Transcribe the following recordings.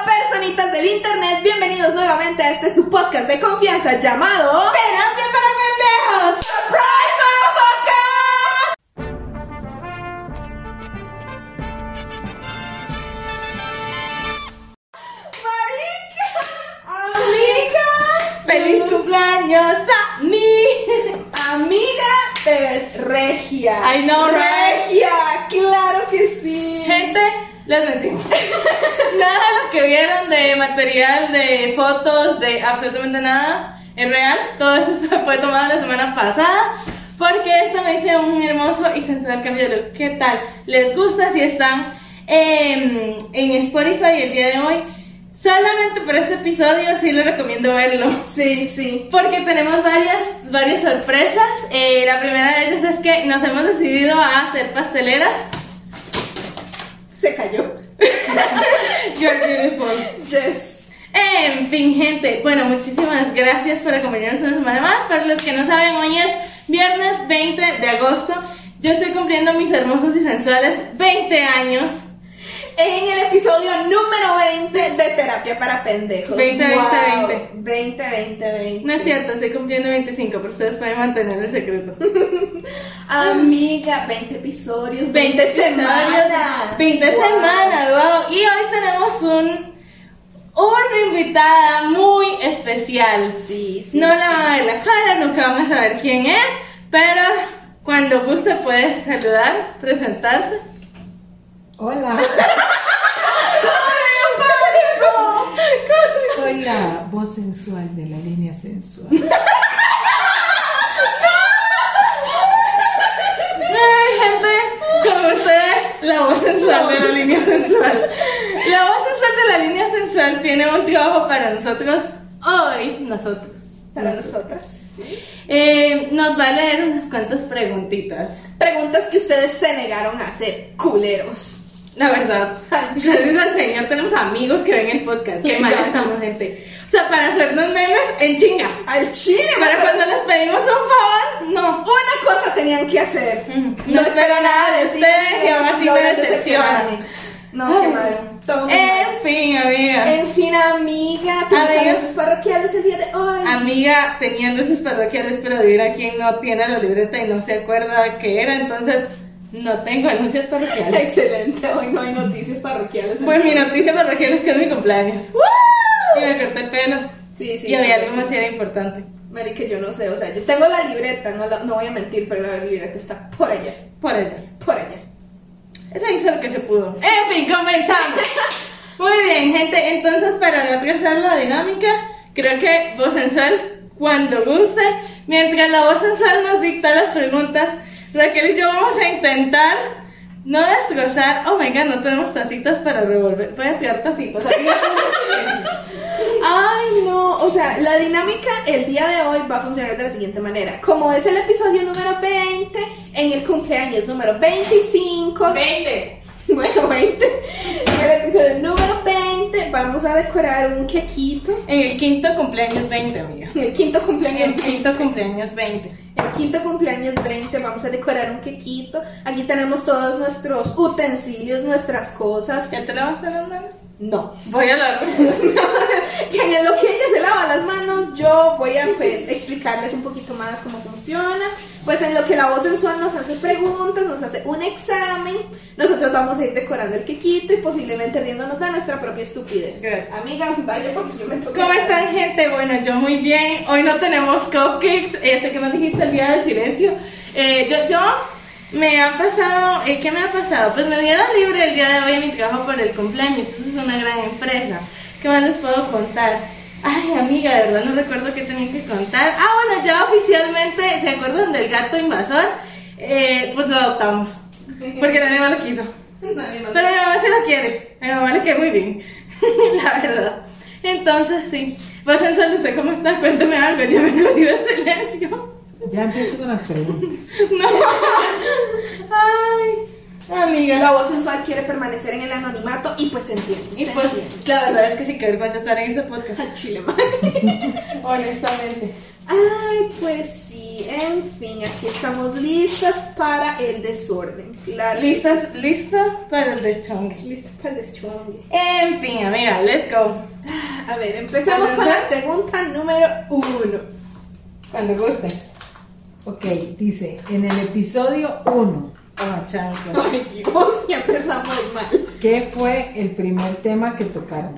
Hola personitas del internet, bienvenidos nuevamente a este su podcast de confianza llamado Terapia para Pendejos. ¡Surprise, motherfucker! Marica, amiga, feliz cumpleaños a mi amiga, te ves regia. Ay, no, regia, claro que sí. Les mentimos. nada de lo que vieron de material, de fotos, de absolutamente nada es real. Todo eso fue tomado la semana pasada. Porque esta me hice un hermoso y sensual cambio de look. ¿Qué tal? ¿Les gusta? Si están em, en Spotify el día de hoy, solamente por este episodio sí les recomiendo verlo. Sí, sí. Porque tenemos varias, varias sorpresas. Eh, la primera de ellas es que nos hemos decidido a hacer pasteleras. Se cayó. You're beautiful. Yes. En fin, gente, bueno, muchísimas gracias por acompañarnos una semana más. Para los que no saben, hoy es viernes 20 de agosto. Yo estoy cumpliendo mis hermosos y sensuales 20 años. En el episodio número 20 de Terapia para Pendejos. 20, 20, Wow. 20. 20, 20, 20. No es cierto, estoy cumpliendo 25, pero ustedes pueden mantener el secreto. Amiga, 20 episodios, 20, semanas. 20 Wow. semanas, wow. Y hoy tenemos un, una invitada muy especial. Sí, sí. No la van a ver la cara, nunca vamos a saber quién es, pero cuando guste puede saludar, presentarse. Hola, soy la voz sensual de la línea sensual. Ay, gente, como ustedes, la voz sensual de la línea sensual. La voz sensual de la línea sensual tiene un trabajo para nosotros hoy, nosotros. Para nosotras. Eh, nos va a leer unas cuantas preguntitas. Preguntas que ustedes se negaron a hacer, culeros. La verdad, gracias al Señor tenemos amigos que ven el podcast. Qué mal estamos, gente. O sea, para hacernos memes en chinga. Al chile, Para cuando les pedimos un favor, no. Una cosa tenían que hacer. No espero nada de ustedes y aún así me decepcionan. No, qué mal. Todo. En fin, amiga. En fin, amiga, tus Amiga. anuncios parroquiales el día de hoy. Amiga, teniendo sus parroquiales, pero dirá quien no tiene la libreta y no se acuerda qué era, entonces no tengo anuncios parroquiales. Excelente, hoy no hay noticias parroquiales. Pues mi noticia parroquial es que es mi cumpleaños. Y me corté el pelo. Sí, sí. y había algo era importante. Mary, que yo no sé, o sea, yo tengo la libreta, no, la- no voy a mentir, pero la libreta está por allá, Por ella. por allá. Eso hizo lo que se pudo. En fin, comenzamos. Muy bien, gente. Entonces, para no atrasar la dinámica, creo que voz sensual, cuando guste, mientras la voz sensual nos dicta las preguntas, Raquel y yo vamos a intentar no destrozar. Oh my god, no tenemos tacitas para revolver. Voy a tirar tacitas. Ay, no, o sea, la dinámica el día de hoy va a funcionar de la siguiente manera. Como es el episodio número 20, en el cumpleaños número 25, 20. bueno, 20, en el episodio número 20 vamos a decorar un quequito. En el quinto cumpleaños 20, amiga. En el quinto En cumpleaños el quinto cumpleaños 20. El quinto cumpleaños 20 vamos a decorar un quequito. Aquí tenemos todos nuestros utensilios, nuestras cosas. ¿Ya te lavaste las manos? No. Voy a hablar. que en lo que ella se lava las manos, yo voy a pues explicarles un poquito más cómo funciona. Pues en lo que la voz sensual nos hace preguntas, nos hace un examen, nosotros vamos a ir decorando el quequito y posiblemente riéndonos de nuestra propia estupidez. Gracias. Amiga, vaya porque yo me toca. ¿Cómo están, gente? Bueno, yo muy bien. Hoy no tenemos cupcakes. Este que me dijiste el día del silencio. Eh, yo, yo me ha pasado. eh, ¿Qué me ha pasado? Pues me dieron libre el día de hoy en mi trabajo por el cumpleaños. Eso es una gran empresa. ¿Qué más les puedo contar? Ay, amiga, de verdad no recuerdo qué tenía que contar. Ah, bueno, ya oficialmente, ¿se acuerdan del gato invasor? Eh, pues lo adoptamos. Porque nadie más lo quiso. Nadie más. Pero mi mamá se lo quiere. A mi mamá le queda muy bien. La verdad. Entonces, sí. Pues sensual, ¿usted cómo está? Cuénteme algo, ya me he el silencio. Ya empiezo con las preguntas. No. Ay, amiga. La voz sensual quiere permanecer en el anonimato y pues se entiende. Y se pues, entiende. la verdad es que sí que vergüenza estar en este podcast. Al chile, madre. Honestamente. Ay, pues sí, en fin, aquí estamos listas para el desorden. Claro. ¿Listas? ¿Lista para el deschongue? Listas para el deschongue. En fin, amiga, let's go. A ver, empecemos con la pregunta número uno. Cuando guste. Ok, dice, en el episodio 1, Oh, chanco. Ay, Dios, ya empezamos mal. ¿qué fue el primer tema que tocaron?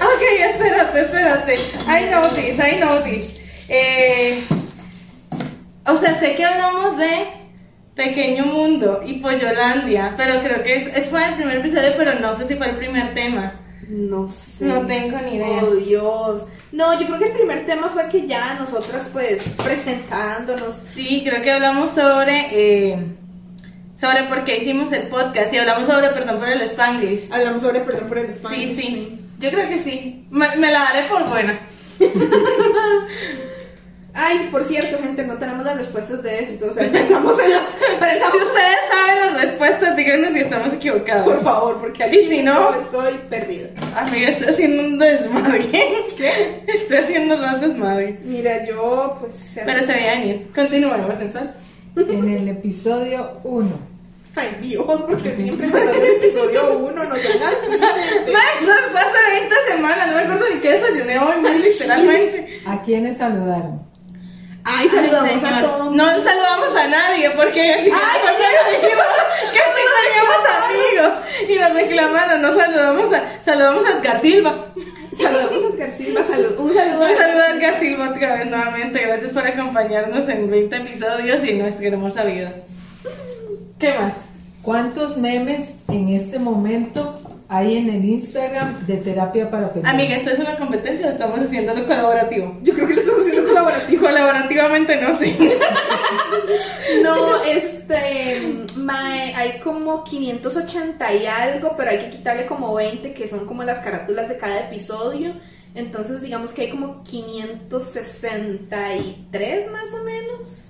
Ok, espérate, espérate. I know this, I know this. Eh, o sea, sé que hablamos de Pequeño Mundo y Pollolandia, pero creo que es, fue el primer episodio, pero no sé si fue el primer tema. No sé. No tengo ni idea. Oh, Dios. No, yo creo que el primer tema fue que ya nosotras, pues, presentándonos. Sí, creo que hablamos sobre eh, sobre por qué hicimos el podcast y hablamos sobre perdón por el Spanglish. Hablamos sobre perdón por el Sí, español. sí. Yo creo que sí. Me, me la daré por buena. Ay, por cierto, gente, no tenemos las respuestas de esto. O sea, pensamos en las. Si Pensamos, ustedes saben las respuestas, díganos si estamos equivocados. por favor, porque al Y si no- yo estoy perdida. Amiga, estoy haciendo un desmadre. ¿Qué? Estoy haciendo un desmadre. Mira, yo, pues. se- Pero se veía venir. Continuemos, sensual. En el episodio 1, Ay, Dios, porque siempre empezando el episodio 1 nos dan así, fue hace 20 semanas, no me acuerdo ni qué desayuné hoy, muy literalmente. ¿a quiénes saludaron? Ay, saludamos Ay, a todos. No saludamos a nadie porque Ay, porque dijimos que teníamos amigos y nos reclamaron, no saludamos a, saludamos a Edgar Silva. Saludamos a Edgar Silva, salud. Un saludo Un saludo a Edgar Silva otra vez nuevamente, gracias por acompañarnos en 20 episodios y nuestra hermosa vida. ¿Qué más? ¿Cuántos memes en este momento hay en el Instagram de terapia para pendejas? Amiga, esto es una competencia, estamos haciéndolo colaborativo. Yo creo que lo estamos haciendo colaborativo. Colaborativamente no sé. No, este, hay como 580 y algo, pero hay que quitarle como 20 que son como las carátulas de cada episodio. Entonces, digamos que hay como 563 más o menos.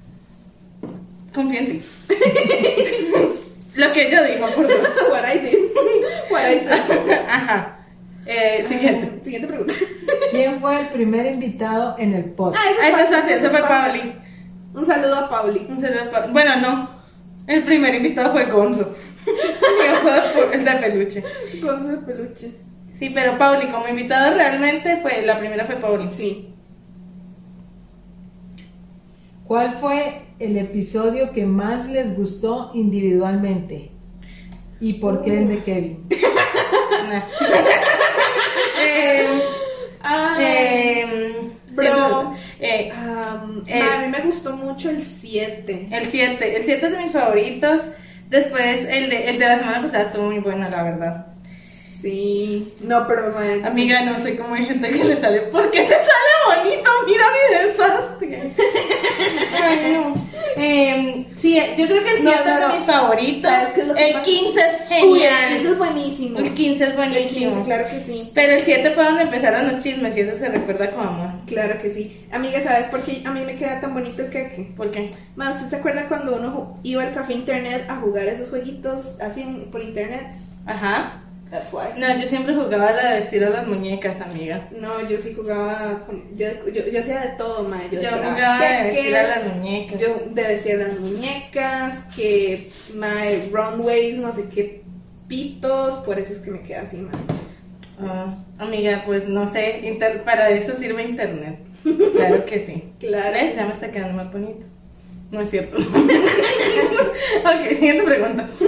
Confío en ti. Lo que yo digo, por favor. What I did. What I said. Ajá. Eh, siguiente. Siguiente pregunta. ¿Quién fue el primer invitado en el podcast? Ah, eso es fácil, eso fue Pauli. Un saludo a Pauli. Un saludo a Pa- Bueno, no. El primer invitado fue Gonzo. El de peluche. Con su peluche. Sí, pero Pauli como invitado realmente fue, la primera fue Pauli. Sí. ¿Cuál fue el episodio que más les gustó individualmente? ¿Y por qué el de Kevin? Eh, eh, eh, um, Eh. a mí me gustó mucho el 7. el 7. El 7 es de mis favoritos. Después, el de, el de la semana pasada estuvo muy bueno, la verdad. Sí. No, pero mae, Amiga, no sé cómo hay gente que le sale. ¿Por qué te sale bonito? Mira mi desastre. Ay, no. Em, sí, yo creo que el 7 No, no, es no. de mis favoritos. ¿Sabes qué es lo que el pasa? 15 es Uy, genial. el 15 es buenísimo. El 15 es El buenísimo. 15, claro que sí. Pero el 7 fue donde empezaron los chismes y eso se recuerda con amor. Claro que sí. Amiga, ¿sabes por qué a mí me queda tan bonito el queque? ¿Por qué? Más, ¿usted se acuerda cuando uno iba al café internet a jugar esos jueguitos así por internet? Ajá. That's why. No, yo siempre jugaba la de vestir a las muñecas, amiga. No, yo sí jugaba con, yo, yo, yo hacía de todo, ma. Yo, Yo jugaba de vestir a las muñecas. Yo de vestir a las muñecas, que my runways, no sé qué pitos, por eso es que me queda así, ma. Ah, amiga, pues no sé, inter- para eso sirve internet. Claro que sí. Claro. ¿Ves? Ya me está quedando más bonito. No es cierto. ok, siguiente pregunta.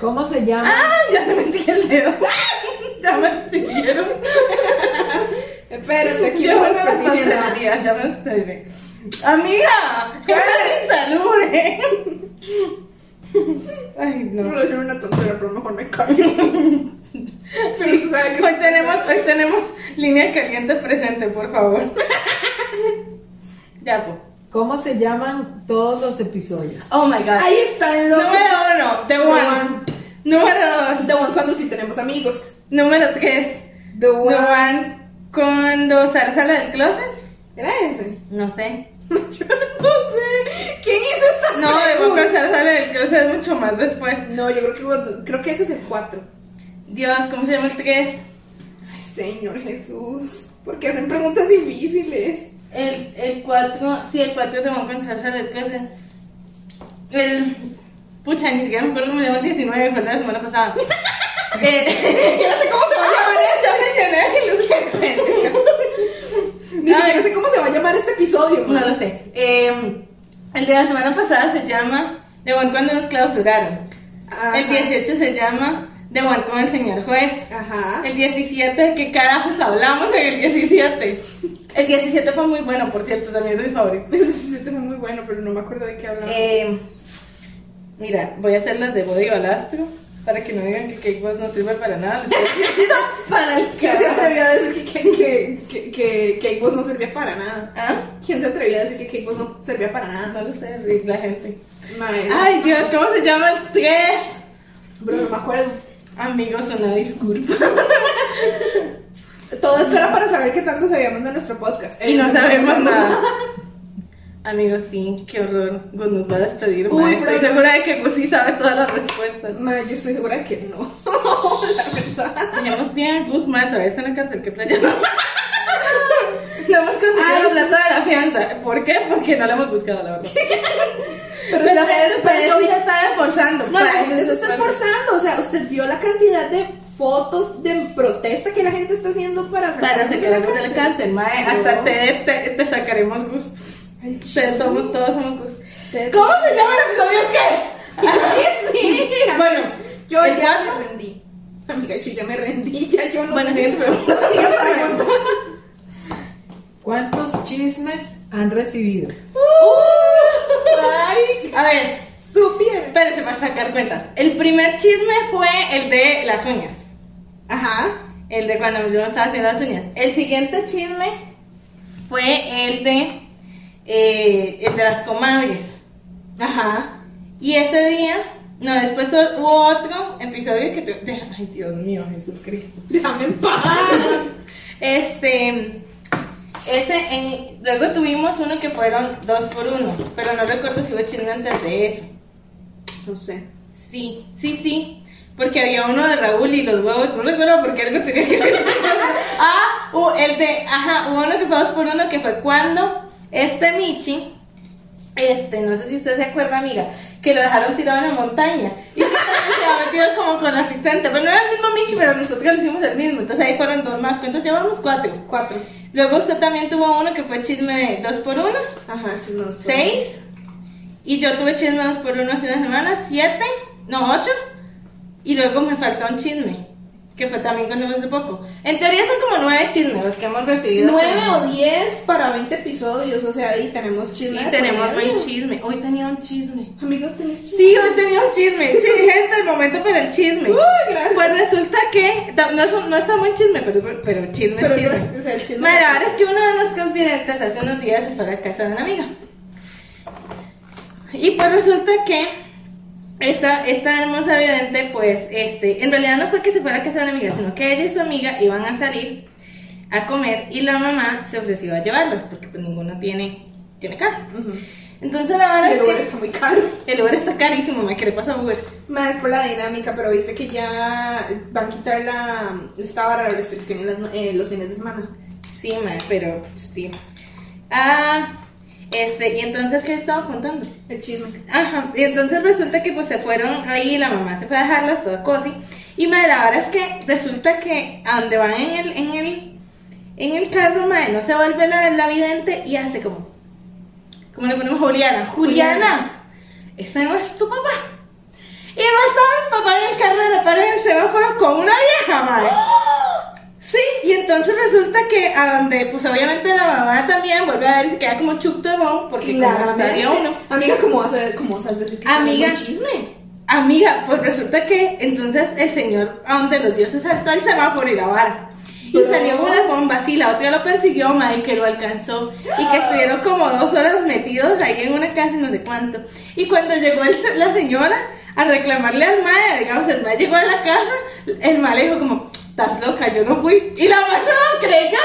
¿Cómo se llama? ¡Ah! Ya me metí el dedo. ya me siguieron. Espérate, aquí Ya no me está diciendo diciendo. Ya me estoy. Amiga, ¿qué insalubre? Ay, No decir una tontera, pero mejor me callo. pero se sabe que Hoy tenemos, hoy tenemos línea caliente presente, por favor. ya, pues. ¿Cómo se llaman todos los episodios? Oh my god. Ahí está el loco. Número uno, The The One. One. Número dos. The one cuando sí tenemos amigos. Número tres. The The one. one cuando Sara sale del closet. ¿Era ese? No sé. Yo no sé. ¿Quién hizo esta No, de one cuando Sara sale del closet es mucho más después. No, yo creo que, cuando- creo que ese es el 4. Dios, ¿cómo se llama el tres? Ay, Señor Jesús. ¿Por qué hacen preguntas difíciles? El, el 4, sí, el 4 de Sara sale del closet. El. Pucha, ni siquiera me acuerdo cómo se llama el 19, fue la semana pasada. eh, Yo no sé cómo se va a llamar este. pendeja. Ni siquiera sé cómo se va a llamar este episodio. No lo sé. Eh, el de la semana pasada se llama De buen cuando nos clausuraron. Ajá. El 18 se llama De buen con el señor juez. Ajá. El 17, ¿qué carajos hablamos en el 17? El 17 fue muy bueno, por cierto, también es mi favorito. El 17 fue muy bueno, pero no me acuerdo de qué hablamos. Eh, mira, voy a hacer las de Body Balastro para que no digan que Cake Boss no sirve para nada. Para el ¿Quién se atrevió a decir que, que, que, que, que Cake Boss no servía para nada? ¿Ah? ¿Quién se atrevió a decir que Cake Boss no servía para nada? No lo sé, Rick, la gente. Ay, Dios, ¿cómo se llama el 3? Bro, no me acuerdo. Amigos, una disculpa. Todo esto era para saber qué tanto sabíamos de nuestro podcast. Y no sabemos sabemos nada. Amigos, sí, qué horror. Gus nos va a despedir. Uy, pero- Estoy segura de que Gus sí sabe todas las respuestas. Mae, yo estoy segura de que no. la verdad. Dejemos bien a Gus, mae, todavía está en la cárcel. ¿Qué playa? No hemos conseguido la plata de la fianza. ¿Por qué? Porque no la hemos buscado, la verdad. Pero, Pero ustedes, ustedes ustedes- no se está esforzando. No, se está esforzando. O sea, usted vio la cantidad de fotos de protesta que la gente está haciendo para Para sacarnos sacarnos de la cárcel, mae. No. Hasta te, te, te sacaremos Gus. Ay, Te, todos, todos somos Gus. Te- ¿Cómo se llama el episodio qué es? Sí, Bueno, yo ¿el ya cuatro? me rendí. Amiga, yo ya me rendí, ya yo no. Bueno, siguiente pregunta. Siguiente pregunta. ¿Cuántos chismes han recibido? Ay, A ver, supieron. espérense para sacar cuentas. El primer chisme fue el de las uñas. Ajá. El de cuando yo me estaba haciendo las uñas. El siguiente chisme fue el de eh, el de las comadres. Ajá. Y ese día, no, después hubo otro episodio que te, ay Dios mío, Jesucristo. Déjame en paz. Este, ese, en- luego tuvimos uno que fueron dos por uno, pero no recuerdo si hubo chisme antes de eso. No sé. Sí, sí, sí. Porque había uno de Raúl y los huevos, no recuerdo por qué algo tenía que ver. ah, hubo el de, ajá, hubo uno que fue dos por uno que fue cuando este Michi, este, no sé si usted se acuerda, amiga, que lo dejaron tirado en la montaña y que también se metido como con asistente, pero no era el mismo Michi, pero nosotros lo hicimos el mismo, entonces ahí fueron dos más, ¿cuántos llevamos? Cuatro. Cuatro. Luego usted también tuvo uno que fue chisme de dos por uno, Ajá, chismos. seis. Y yo tuve chisme dos por uno hace una semana, siete, no, ocho. Y luego me faltó un chisme, que fue también cuando hace poco. En teoría son como nueve chismes los que hemos recibido. Nueve o diez para 20 episodios, o sea, ahí tenemos Sí, chisme. de tenemos buen chisme. Hoy tenía un chisme. Amigo, ¿tenés chisme? Sí, hoy tenía un chisme. Sí, gente, el momento para el chisme. Uy, gracias. Pues resulta que, no es, no está buen chisme, pero, pero chisme, Pero chisme. gracias, o sea, el chisme. Mira, ahora es que uno de los confidentes hace unos días se fue a la casa de una amiga. Y pues resulta que esta, esta hermosa vidente, pues, este, en realidad no fue que se fuera a casa de una amiga, sino que ella y su amiga iban a salir a comer y la mamá se ofreció a llevarlas, porque pues ninguno tiene, tiene carro. Entonces la verdad El es lugar que está muy caro. el lugar está carísimo, me ¿qué le pasa a Uber? Más por la dinámica, pero viste que ya van a quitar la. Estaba la restricción en las eh, los fines de semana. Sí, ma, pero sí. Ah, este, y entonces, ¿qué estaba contando? El chisme. Ajá, y entonces resulta que pues se fueron ahí, la mamá se fue a dejarlas, toda cosa. Y madre, la verdad es que resulta que a donde van en el, en el, en el carro, madre, no se vuelve la, la vidente y hace como, ¿cómo le ponemos Juliana? Juliana, ese no es tu papá. Y no estaba el papá en el carro de la en el semáforo con una vieja, madre. Sí, y entonces resulta que a donde, pues obviamente la mamá también vuelve a ver y se queda como chucto de bon, porque había uno. Amiga, ¿cómo vas a, cómo vas a decir que Amiga. chisme? Amiga, pues resulta que entonces el señor a donde los dioses saltó al semáforo y la vara. Y salió con unas bombas y la otra lo persiguió, madre, que lo alcanzó. Y que estuvieron como dos horas metidos ahí en una casa y no sé cuánto. Y cuando llegó el la señora, a reclamarle al mae, digamos, el mae llegó a la casa, el mae le dijo como, estás loca, yo no fui. Y la se lo creyó,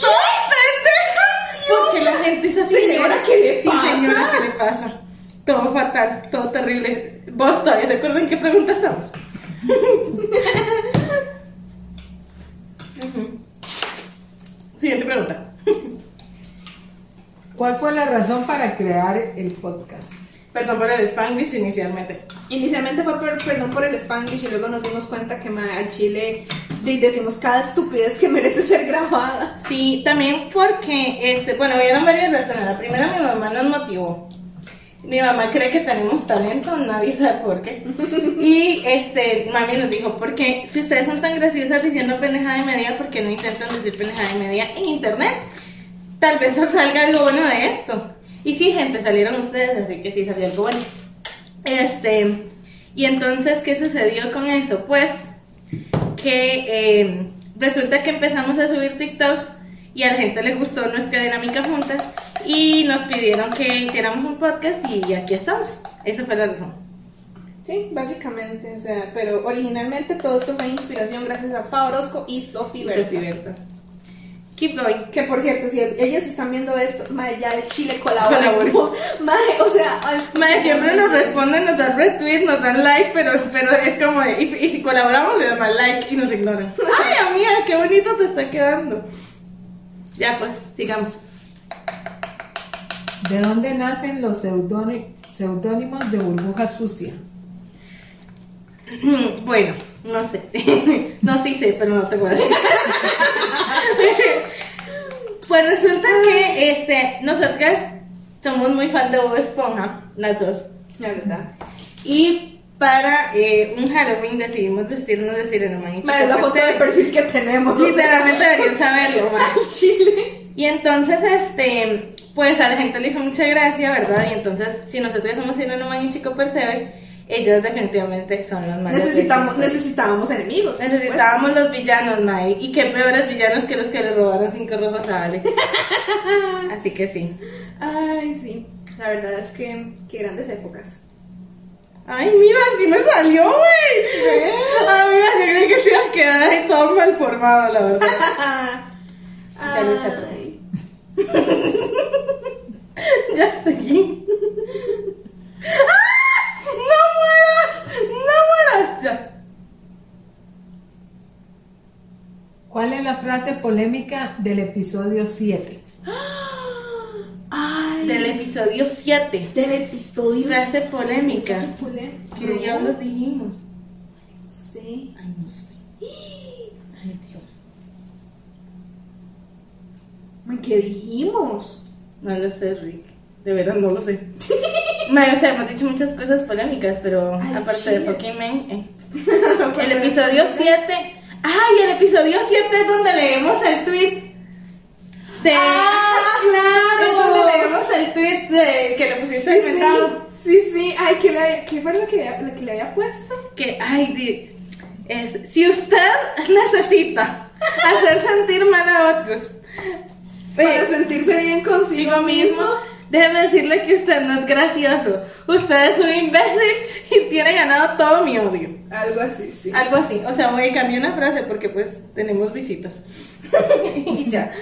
¡toda pendeja! Porque la gente es así. Señora, ¿qué le Sí, pasa? señora, ¿qué le pasa? Todo fatal, todo terrible. ¿Vos todavía te acuerdas en qué pregunta estamos? Siguiente pregunta. ¿Cuál fue la razón para crear el podcast? Perdón por el Spanglish inicialmente. Inicialmente fue por, perdón por el Spanglish y luego nos dimos cuenta que al Chile de- decimos cada estupidez que merece ser grabada. Sí, también porque, este, bueno, vieron varias razones. La primera, mi mamá nos motivó. Mi mamá cree que tenemos talento, nadie sabe por qué. Y este, mami nos dijo, porque si ustedes son tan graciosas diciendo pendejada y media, ¿por qué no intentan decir pendejada y media en internet? Tal vez os salga algo bueno de esto. Y sí, gente, salieron ustedes, así que sí salió algo bueno. Este, y entonces, ¿qué sucedió con eso? Pues que eh, resulta que empezamos a subir TikToks y a la gente le gustó nuestra dinámica juntas y nos pidieron que hiciéramos un podcast y aquí estamos. Esa fue la razón. Sí, básicamente, o sea, pero originalmente todo esto fue inspiración gracias a Fa Orozco y Sofi Berta. Sofi Berta. Keep going. Que por cierto, si el- ellas están viendo esto, mae, ya el Chile colabora. Mae, o sea, ay, Madre, siempre nos responden, nos dan retweet, nos dan like, pero, pero es como de, y, y si colaboramos le dan like y nos ignoran. Ay, amiga, qué bonito te está quedando. Ya pues, sigamos. ¿De dónde nacen los seudóni- seudónimos de burbuja sucia? Bueno, no sé. No sí sé, pero no te voy a decir. Pues resulta que este, nosotras somos muy fan de Bob Esponja, las dos. la verdad. Y para eh, un Halloween decidimos vestirnos de Sirena Man y Mae, es la foto de perfil que tenemos. o sea. Deberían saberlo, man. Al Chile. Y entonces, este, pues a la gente le hizo mucha gracia, ¿verdad? Y entonces, si nosotros somos Sirena Man y Chico Percebe, ellos definitivamente son los malos. Necesitamos, necesitábamos enemigos. por Necesitábamos los villanos, Mai. Y qué peores villanos que los que le robaron cinco rojos a Alex. Así que sí. Ay, sí. La verdad es que qué grandes épocas. Ay, mira, así me salió, güey. Amiga, yo creí que se iba a quedar ahí todo mal formado, la verdad. Ya lo eché a perder. Ay. ya seguí. ¡Ah! ¡No mueras! ¡No mueras! Ya. ¿Cuál es la frase polémica del episodio 7? Ay. Del episodio 7. del episodio. Frase polémica. Frase polémica. ¿Qué diablos dijimos? No sé. Ay, no sé. Ay, Dios. Ay, ¿Qué dijimos? No lo sé, Rick. De verdad no lo sé. O sea, hemos dicho muchas cosas polémicas, pero Ay, aparte de chile. fucking men, eh. El episodio 7. ¡Ay! El episodio 7 es donde leemos el tweet. De... ¡Ah, claro! Es donde leemos el tweet de que le pusiste Sí, inventado. sí, sí, sí. Ay, ¿qué, le, ¿qué fue lo que, lo que le había puesto? Que, ay, di- es- si usted necesita hacer sentir mal a otros, Para eh, sentirse bien consigo consigo mismo, déjeme decirle que usted no es gracioso. Usted es un imbécil y tiene ganado todo mi odio. Algo así, sí. Algo así. O sea, voy a cambiar una frase porque pues tenemos visitas. y ya.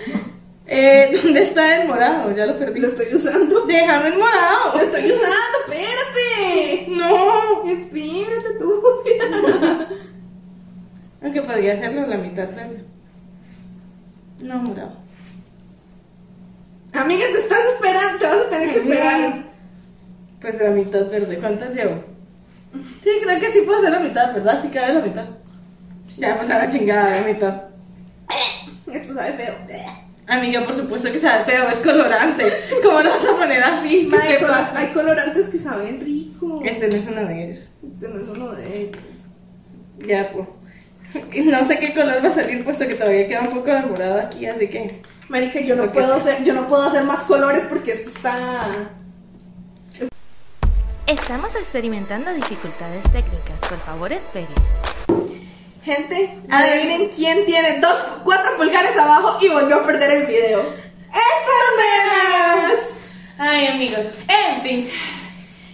Eh, ¿Dónde está el morado? Ya lo perdí. Lo estoy usando. Déjame el morado. Lo estoy usando, espérate. No. Espérate tú. Aunque podría hacerlo la mitad verde. No, morado. Amiga, te estás que esperar. Pues la mitad verde. ¿Cuántas llevo? Sí, creo que sí puedo hacer la mitad, ¿verdad? Sí cabe la mitad. Ya, pues a la chingada, la mitad. Esto sabe feo. Amiga, por supuesto que sabe, pero es colorante. ¿Cómo lo vas a poner así? Ma, ¿Qué hay, colo- colorantes que saben rico. Este no es uno de ellos. Este no es uno de ellos. Ya, pues. No sé qué color va a salir, puesto que todavía queda un poco de morado aquí, así que. Marica, yo no puedo hacer, yo no puedo hacer más colores porque esto está. Estamos experimentando dificultades técnicas. Por favor, espere. Gente, adivinen quién tiene dos, cuatro pulgares abajo y volvió a perder el video. ¡Estas nenas! Ay, amigos. En fin.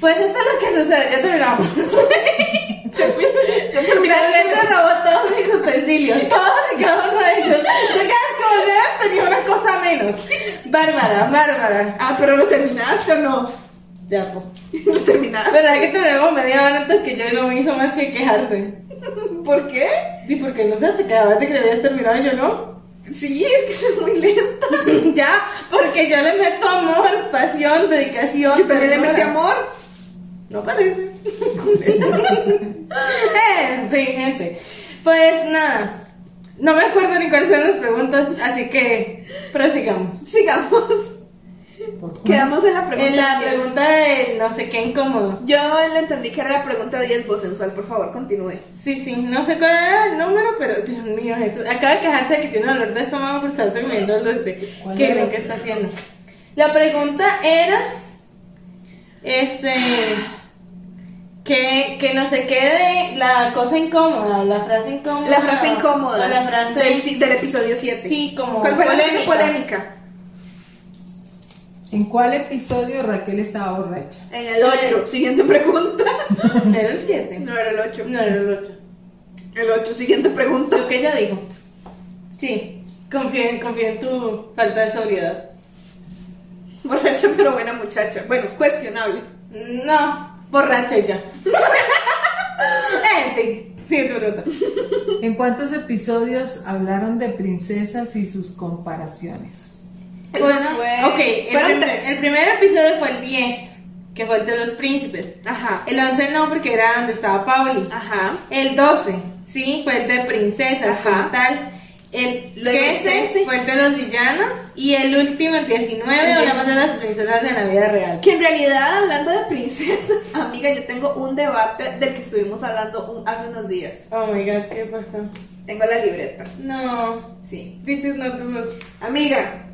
Pues esto es lo que sucede, ya terminamos. Yo terminé La letra robó todos mis utensilios, todos y cada uno de ellos. Yo cada vez que tenía una cosa menos. Bárbara, bárbara. Ah, pero lo terminaste o no? Ya, po. Lo terminaste. ¿Verdad que terminó media hora antes que yo y no hizo más que quejarse? ¿Por qué? Y porque no sé, te quedabas de que debías terminar y yo no. Sí, es que soy muy lenta. ya, porque yo le meto amor, pasión, dedicación. Yo también le metí amor. No parece. Eh, en fin, gente. Pues nada. No me acuerdo ni cuáles son las preguntas, así que prosigamos. Sigamos. Quedamos en la pregunta En la 10. pregunta de no sé qué incómodo. Yo le entendí que era la pregunta 10 voz sensual, por favor, continúe. Sí, sí, no sé cuál era el número, pero Dios mío, Jesús. Acaba de quejarse de que tiene dolor de estómago por estar terminando lo este. ¿Cuál ¿Qué era? creen que está haciendo? La pregunta era. Este. Que, que no se quede la cosa incómoda, la frase incómoda. La frase incómoda o la frase. del, del episodio 7. Sí, como ¿Cuál fue la frase polémica. polémica? ¿En cuál episodio Raquel estaba borracha? En el 8. Siguiente pregunta. ¿No era el 7? No era el 8. No era el 8. El 8. Siguiente pregunta. Lo que ella dijo. Sí, confío en, confío en tu falta de sobriedad. Borracha pero buena muchacha. Bueno, cuestionable. No, borracha y ya. en fin, siguiente pregunta. ¿En cuántos episodios hablaron de princesas y sus comparaciones? Eso Bueno, fue- ok, el, Fueron prim- tres. el primer episodio fue el 10, que fue el de los príncipes. Ajá. El 11 no, porque era donde estaba Pauli. Ajá. El 12, sí, fue el de princesas Ajá. como tal. El Luego el 13 13. fue el de los villanos. Y el último, el 19, hablamos de las princesas de la vida real. Que en realidad, hablando de princesas, amiga, yo tengo un debate del que estuvimos hablando un- hace unos días. Oh my god, ¿qué pasó? Tengo la libreta. No, Sí. this is not the book. Amiga.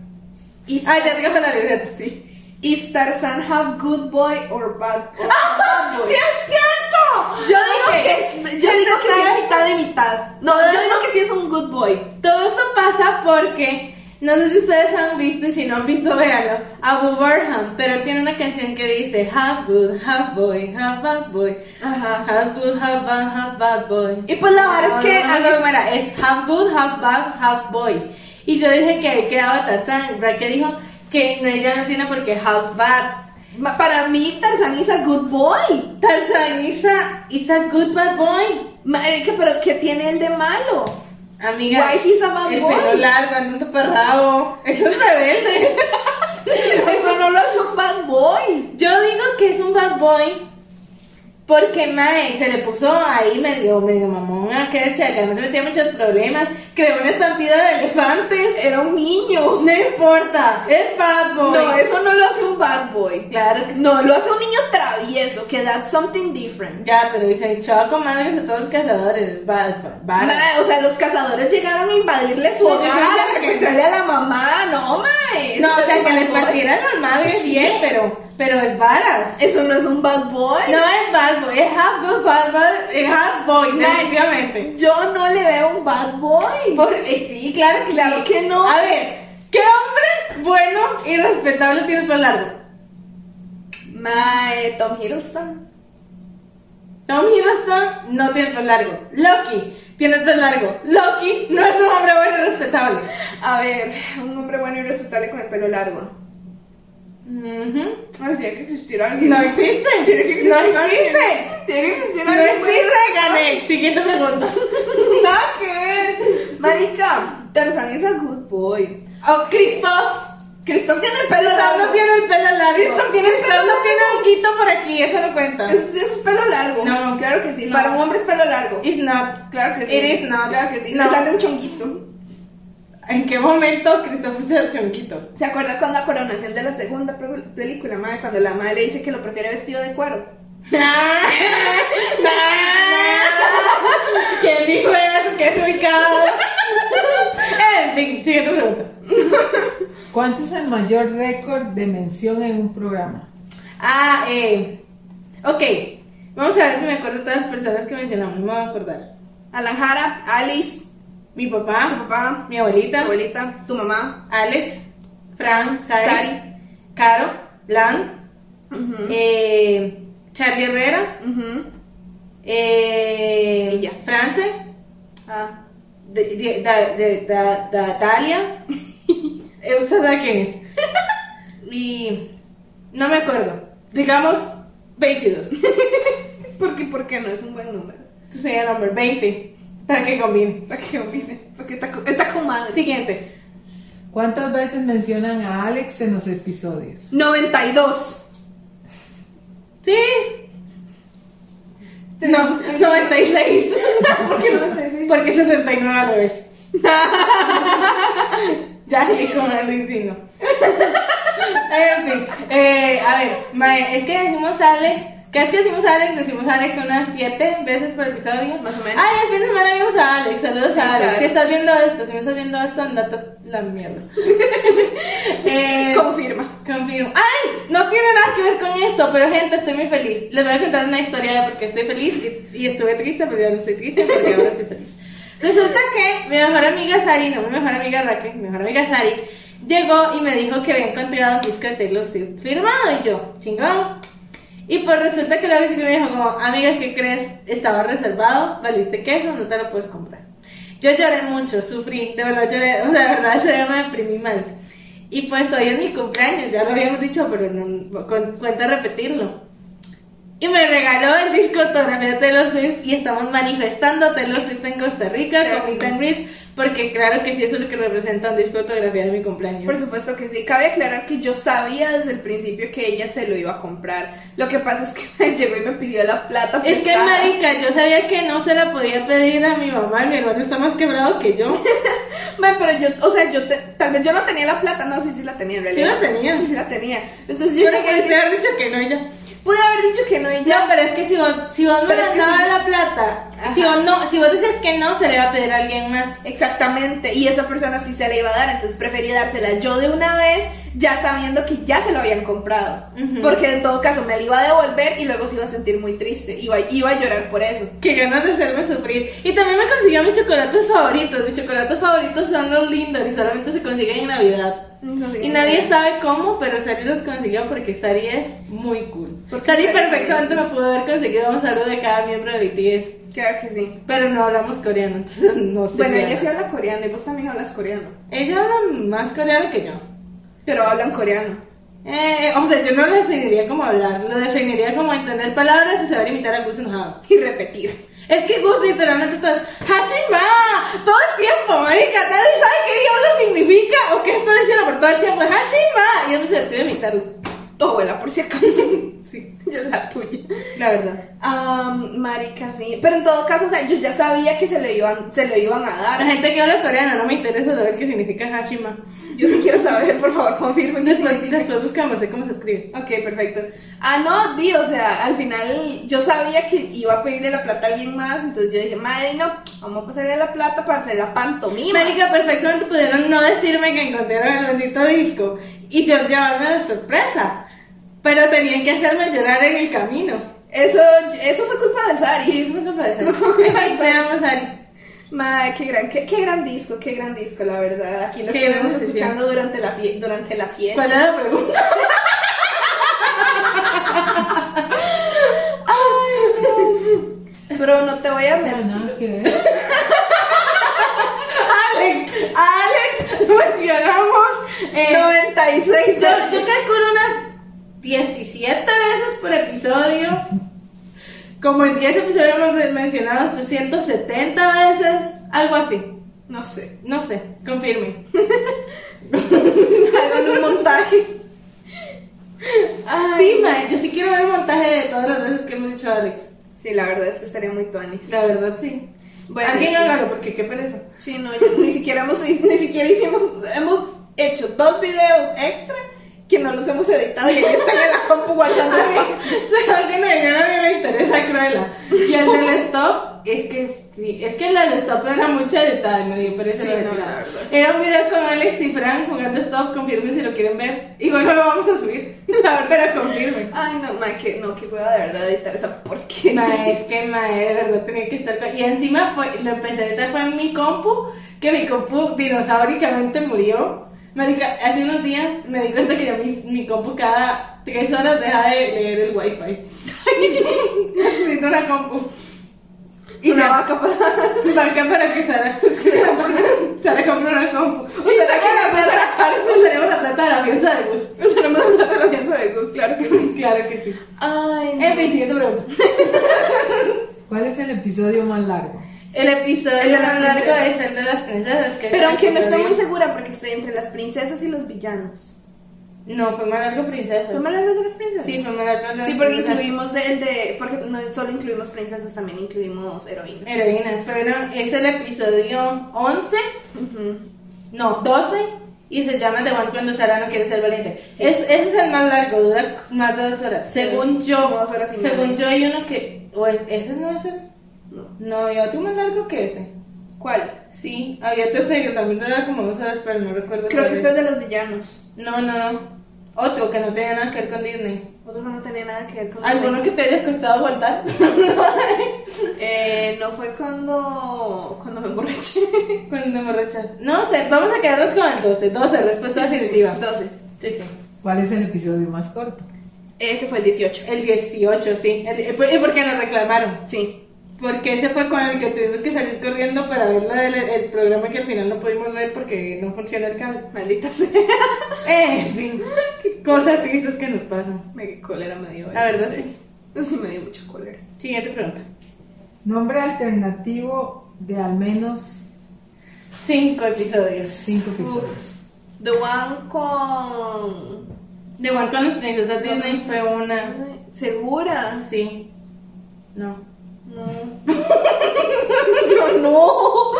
Is, Ah, ya tengo la libreta. sí. Is Tarzan have good boy or bad, boy? ¡Sí es cierto! Yo digo que es, yo digo que es mitad de mitad. No, yo digo que sí es un good boy. Todo esto pasa porque, no sé si ustedes han visto y si no han visto, véanlo, Abu Barham, pero él tiene una canción que dice Half good, half boy, half bad boy, Ajá. half good, half bad, half bad boy. Y pues la verdad No, es que no, no, no, era, es half good, half bad, half boy. Y yo dije que quedaba Tarzán, Raquel dijo que no, ella no tiene por qué half bad. para mí Tarzan is a good boy. Tarzán is a, is a good bad boy. Marica, pero ¿qué tiene el de malo? Amiga, Why he's a bad el boy? pelo largo, anda un taparrabo. Eso es rebelde. Eso no lo hace un bad boy. Yo digo que es un bad boy porque Mae se le puso ahí medio, medio mamón a Kercha, que además se metía muchos problemas, creó una estampida de elefantes. Era un niño. No importa, es bad boy. No, eso no lo hace un bad boy. Claro que No, lo hace un niño travieso, que that's something different. Ya, pero echaba con madres a todos los cazadores, es bad, bad. Mae, o sea, los cazadores llegaron a invadirle su No, hogar, a que- secuestrarle a la mamá. No, mae. No, o sea, que boy. partieran las madres bien, pero, pero es varas. Eso no es un bad boy. No es bad boy, es half good, bad boy, es half boy, definitivamente. Yo no le veo un bad boy. Por- eh, sí, claro que Claro sí. que no. A ver, ¿qué hombre bueno y respetable tiene el pelo largo? Mae, Tom Hiddleston. Tom Hiddleston no tiene el pelo largo. Loki tiene el pelo largo. Loki no es un hombre bueno y respetable. A ver, un hombre bueno y respetable con el pelo largo. Ujú. Ay, tiene que existir alguien. No existe. Tiene que existir No alguien. existe. Tiene que existir No alguien. muy existe, gané. Siguiente pregunta. Nada que. Marica, Tarzan es a good boy. Oh, Christoph. Christoph tiene el pelo largo. no tiene el pelo largo. Christoph tiene el pelo Tom no largo. tiene un quito por aquí, eso no cuenta. Es, es pelo largo. No. Claro que sí. No. Para un hombre es pelo largo. It's not. Claro que sí. It is not. Claro que sí. No. Le sale un chonguito. ¿En qué momento Christopher chonquito? ¿Se acuerda con la coronación de la segunda película, madre? Cuando la madre le dice que lo prefiere vestido de cuero. ¿Quién dijo eso? ¿Qué es ubicado? en fin, siguiente pregunta. ¿Cuánto es el mayor récord de mención en un programa? Ah, eh. Ok. Vamos a ver si me acuerdo de todas las personas que mencionamos. No me voy a acordar. Alan Jara, Alice, Mi tu papá, papá, mi tu abuelita, abuelita, tu mamá. Alex, Fran, Sari, Sari. Caro, Lan, Ujú. eh, Charlie Herrera, Ujú. eh, Y ya. France, Ah. de, de- da- de- da- da- Dalia, Eh, ¿usted sabe quién es? Y no me acuerdo, digamos 22, ¿Por qué, por qué no? Es un buen número. Entonces sería el número 20, para que combine. Para que combine. Porque está, está con madre. Siguiente. ¿Cuántas veces mencionan a Alex en los episodios? 92. Sí. No, 96. ¿Por qué 96? Porque 69 al revés. ya ni con el sí, no. en fin, eh, a ver, mae, es que decimos Alex, cada vez que decimos Alex, decimos Alex unas 7 veces por episodio. Más o menos. Ay, el fin de semana vimos a Alex, saludos a Alex. Si estás viendo esto, si me estás viendo esto, andate la mierda. eh, Confirma. Confirmo. ¡Ay! No tiene nada que ver con esto, pero gente, estoy muy feliz. Les voy a contar una historia de por qué estoy feliz y, y estuve triste, pero ya no estoy triste porque ahora estoy feliz. Resulta que mi mejor amiga Sari, no mi mejor amiga Raquel, mi mejor amiga Sari, llegó y me dijo que había encontrado un disco de Taylor Swift firmado y yo, chingón. Y pues resulta que luego que me dijo como, amiga, ¿qué crees? Estaba reservado, valiste queso, no te lo puedes comprar. Yo lloré mucho, sufrí, de verdad lloré, o sea, de verdad día me deprimí mal. Y pues hoy es mi cumpleaños, ya lo habíamos dicho, pero no, con, cuenta repetirlo. Y me regaló el disco autografía de Taylor Swift y estamos manifestando Taylor Swift en Costa Rica con Meet and Greet, porque claro que sí, eso es lo que representa un disco autografía de mi cumpleaños. Por supuesto que sí. Cabe aclarar que yo sabía desde el principio que ella se lo iba a comprar. Lo que pasa es que me llegó y me pidió la plata. Es que, marica, yo sabía que no se la podía pedir a mi mamá, mi hermano está más quebrado que yo. Ma, pero yo, o sea, yo te- tal vez yo no tenía la plata, no, sí, sí la tenía en realidad. la tenías. Sí, sí la tenía. Entonces yo Pero que que usted ha dicho que no, ya. pude haber dicho que no ya. No, pero es que si vos, si vos me mandabas la plata, Ajá. si vos, no, si vos decías que no, se le va a pedir a alguien más. Exactamente, y esa persona sí se la iba a dar, entonces preferí dársela yo de una vez, ya sabiendo que ya se lo habían comprado. Ujú. Porque en todo caso me la iba a devolver y luego se iba a sentir muy triste, iba, iba a llorar por eso. Que ganas de hacerme sufrir. Y también me consiguió mis chocolates favoritos. Mis chocolates favoritos son los Lindor y solamente se consiguen en Navidad. Y nadie sabe cómo, pero Sari los consiguió porque Sari es muy cool. Porque Sari perfectamente me pudo haber conseguido un saludo de cada miembro de BTS. Claro que sí. Pero no hablamos coreano, entonces no sé. Bueno, ella sí habla coreano y vos también hablas coreano. Ella habla más coreano que yo. Pero hablan coreano. Eh, o sea, yo no lo definiría como hablar, lo definiría como entender palabras y saber imitar a Gus enojado. Y repetir. Es que Gus literalmente estás Hashima todo el tiempo, marica. Nadie sabe qué diablo significa o qué está diciendo por todo el tiempo. Hashima. Y es muy divertido imitarlo. Tu abuela, por si acaso. Sí, Yo la tuya. la verdad. Am, marica, sí. Pero en todo caso, o sea, yo ya sabía que se lo iban, se lo iban a La dar. gente que habla coreano no me interesa saber qué significa Hashima. Yo sí quiero saber, por favor, confirmen Después, después buscamos, sé cómo se escribe. Ok, perfecto. Ah, no, di, o sea, al final yo sabía que iba a pedirle la plata a alguien más, entonces yo dije, madre, no, vamos a pasarle la plata para hacer la pantomima. Marica, perfectamente pudieron no decirme que encontraron el bendito disco y yo llevarme de sorpresa. Pero tenían que hacerme llorar en el camino. Eso, eso fue culpa de Sari. Sí, fue culpa de Eso fue culpa de Se Sari. llama Sari. Madre, qué gran, qué, qué gran disco, qué gran disco, la verdad. Aquí lo estuvimos escuchando durante la, durante la fiesta. ¿Cuál era la pregunta? Pero no te voy a No mentir. que ver. Alex, Alex, mencionamos. eh, 96 yo, yo calculo unas 17 veces por episodio. Como en 10 episodios hemos mencionado 270 veces, algo así. No sé. No sé, confirmen. Hagan un montaje. Sí, mae, yo sí quiero ver un montaje de todas las veces que hemos dicho Alex. Sí, la verdad es que estaría muy tuanis. La verdad, sí. Bueno, Alguien y- hágalo, porque qué pereza. Sí, no, yo- ni siquiera hemos, ni siquiera hicimos, hemos hecho dos videos extra que no los hemos editado y ya están en la compu guardando. Se que no, la interesa cruela. Y el del stop, es que sí, es que el del stop era mucho detalle, me dio pereza Sí, no, la verdad. Era un video con Alex y Fran jugando stop, confirmen si lo quieren ver. Igual no lo vamos a subir, la verdad, pero confirmen. Ay, no, ma, que no, que hueva de verdad editar esa porquería. Ma, es que ma, de verdad tenía que estar Y encima fue, lo empecé a editar fue en mi compu, que mi compu dinosauricamente murió. Marica, hace unos días me di cuenta que ya mi, mi compu cada tres horas deja de leer el wifi. Necesito una compu. Y Una vaca para. Vaca para que Sara, Sara compre una compu. Y saca la plata de la cárcel. Usaremos la plata de la fianza de Gus. Tenemos la plata de la fianza de Gus, claro que sí. Claro que sí. Ay, En fin, siguiente pregunta. ¿Cuál es el episodio más largo? El episodio El de las princesas. es el de las princesas. que Pero el aunque no estoy muy segura porque estoy entre las princesas y los villanos. No, fue más largo princesas. ¿Fue más largo de las princesas? Sí, fue más largo de las Sí, porque princesas. incluimos el de. Porque no solo incluimos princesas, también incluimos heroínas. Heroínas, pero es el episodio 11, Ujú. no, 12, y se llama The One cuando Sara no quiere ser valiente. Es, ese es el más largo, dura más de dos horas. Sí, Según yo, dos horas y según yo hay uno que, o es- ese no es el, No. no, hay otro más largo que ese. ¿Cuál? Sí, había otro que también duraba como dos horas, pero no recuerdo. Creo cuál que es. este es de los villanos. No, no, no. Otro que no tenía nada que ver con Disney. Otro que no tenía nada que ver con. ¿Alguno que te haya costado aguantar? Eh, no fue cuando. Cuando me emborraché. Cuando te emborrachas. No sé, vamos a quedarnos con el 12. 12, respuesta definitiva. 12. Sí, sí. ¿Cuál es el episodio más corto? Ese fue el 18. El 18, sí. El- ¿Y por qué nos reclamaron? Sí. Porque ese fue con el que tuvimos que salir corriendo para ver del- el programa que al final no pudimos ver porque no funciona el cable. Maldita sea. Eh, en fin. Cosas tristes que nos pasan. Me cólera me dio. La verdad, sí. sí. Eso sí me dio mucha cólera. Siguiente pregunta. Nombre alternativo de al menos Cinco episodios. cinco episodios. The One con. De One con los princesas Disney fue una. ¿Segura? Sí. No. No. Yo no.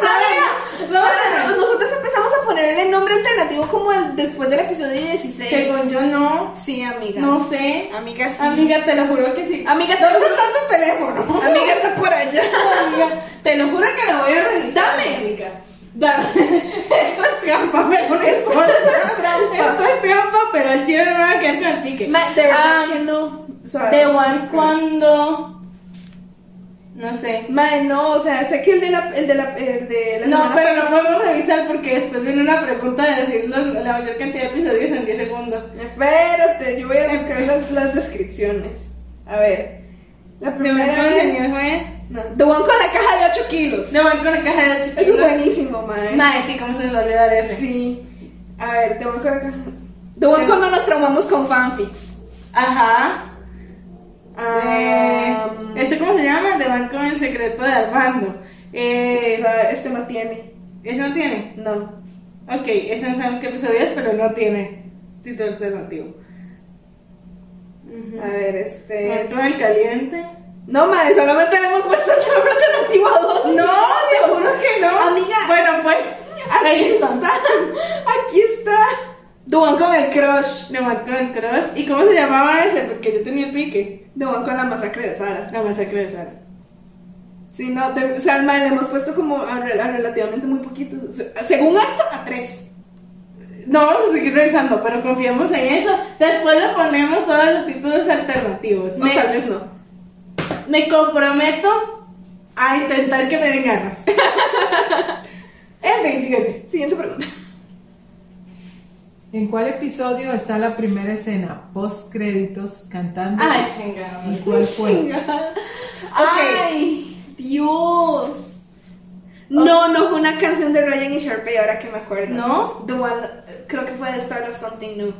Sara, Sara, nosotros empezamos a ponerle nombre alternativo como el- después del episodio 16. Según yo no. Sí, amiga. No sé. Amiga, sí. Amiga, te lo juro que sí. Amiga, ¿dónde está tu teléfono? Amiga, está por allá. Amiga, te lo juro que lo voy a revisar. Dame. amiga. Dame. Esto es trampa, me pones Esto es trampa, pero el chido no me va a quedar con el pique. Ma, de verdad Ah, que no. The One cuando. No sé. Mae, no, o sea, sé que el de la, el de la, el de la No, pero no pasada- podemos revisar porque después viene una pregunta de decir los- la mayor cantidad de episodios en 10 segundos. Espérate, yo voy a buscar las, las descripciones. A ver. La primera es... fue. No, The One con la caja de 8 kilos. The One con la caja de 8 Eso es kilos. buenísimo, mae. Mae, sí, ¿cómo se nos va a olvidar ese? Sí. A ver, The One con la caja... The One cuando nos traumamos con fanfics. Ajá. Eh, Um, ¿Este cómo se llama? One con el secreto de Armando. Eh, este no tiene. ¿Ese no tiene? No. Ok, ese no sabemos qué episodio es, pero no tiene título alternativo. Ujú. A ver, este... One es- el caliente. No, mae, solamente le hemos puesto el nombre alternativo a dos. No, te juro que no. Amiga. Bueno, pues. Ahí está. The One con el crush. The One con el crush. ¿Y cómo se llamaba ese? Porque yo tenía el pique. The One con la masacre de Sara. La masacre de Sara. Sí, no, de- o sea, le hemos puesto como a, re- a relativamente muy poquitos. Se- Según esto, a tres. No vamos a seguir revisando, pero confiamos en eso. Después le ponemos todos los títulos alternativos. No, Me- tal vez no. Me comprometo a intentar que me den ganas. en fin, siguiente. Siguiente pregunta. ¿En cuál episodio está la primera escena post créditos cantando? Ay, chingada. ¿Y cuál fue? Ay, Dios. No, no fue una canción de Ryan y Sharpay, ahora que me acuerdo. ¿No? The One, creo que fue The Start of Something New.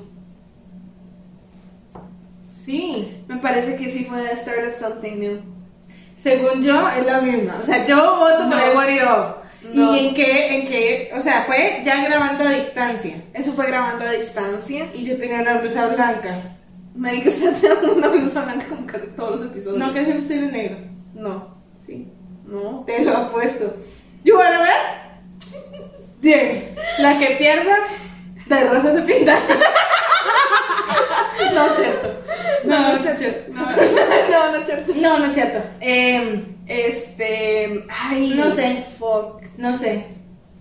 Sí. Me parece que sí fue The Start of Something New. Según yo, es la misma. O sea, yo voto por No. What It. No. ¿Y en qué, en qué? O sea, fue ya grabando a distancia. Eso fue grabando a distancia. Y yo tenía una blusa blanca. Marico, usted tiene una blusa blanca como casi todos los episodios. No, que siempre estoy de negro. No, Sí. no. Te lo apuesto. ¿You wanna ver? Bien. La que pierda, de rosa se pinta. no, es cierto. No, no, es cierto. No, no, no es cierto. No, no es cierto. Em, Este. Ay, No sé. Fuck. no sé.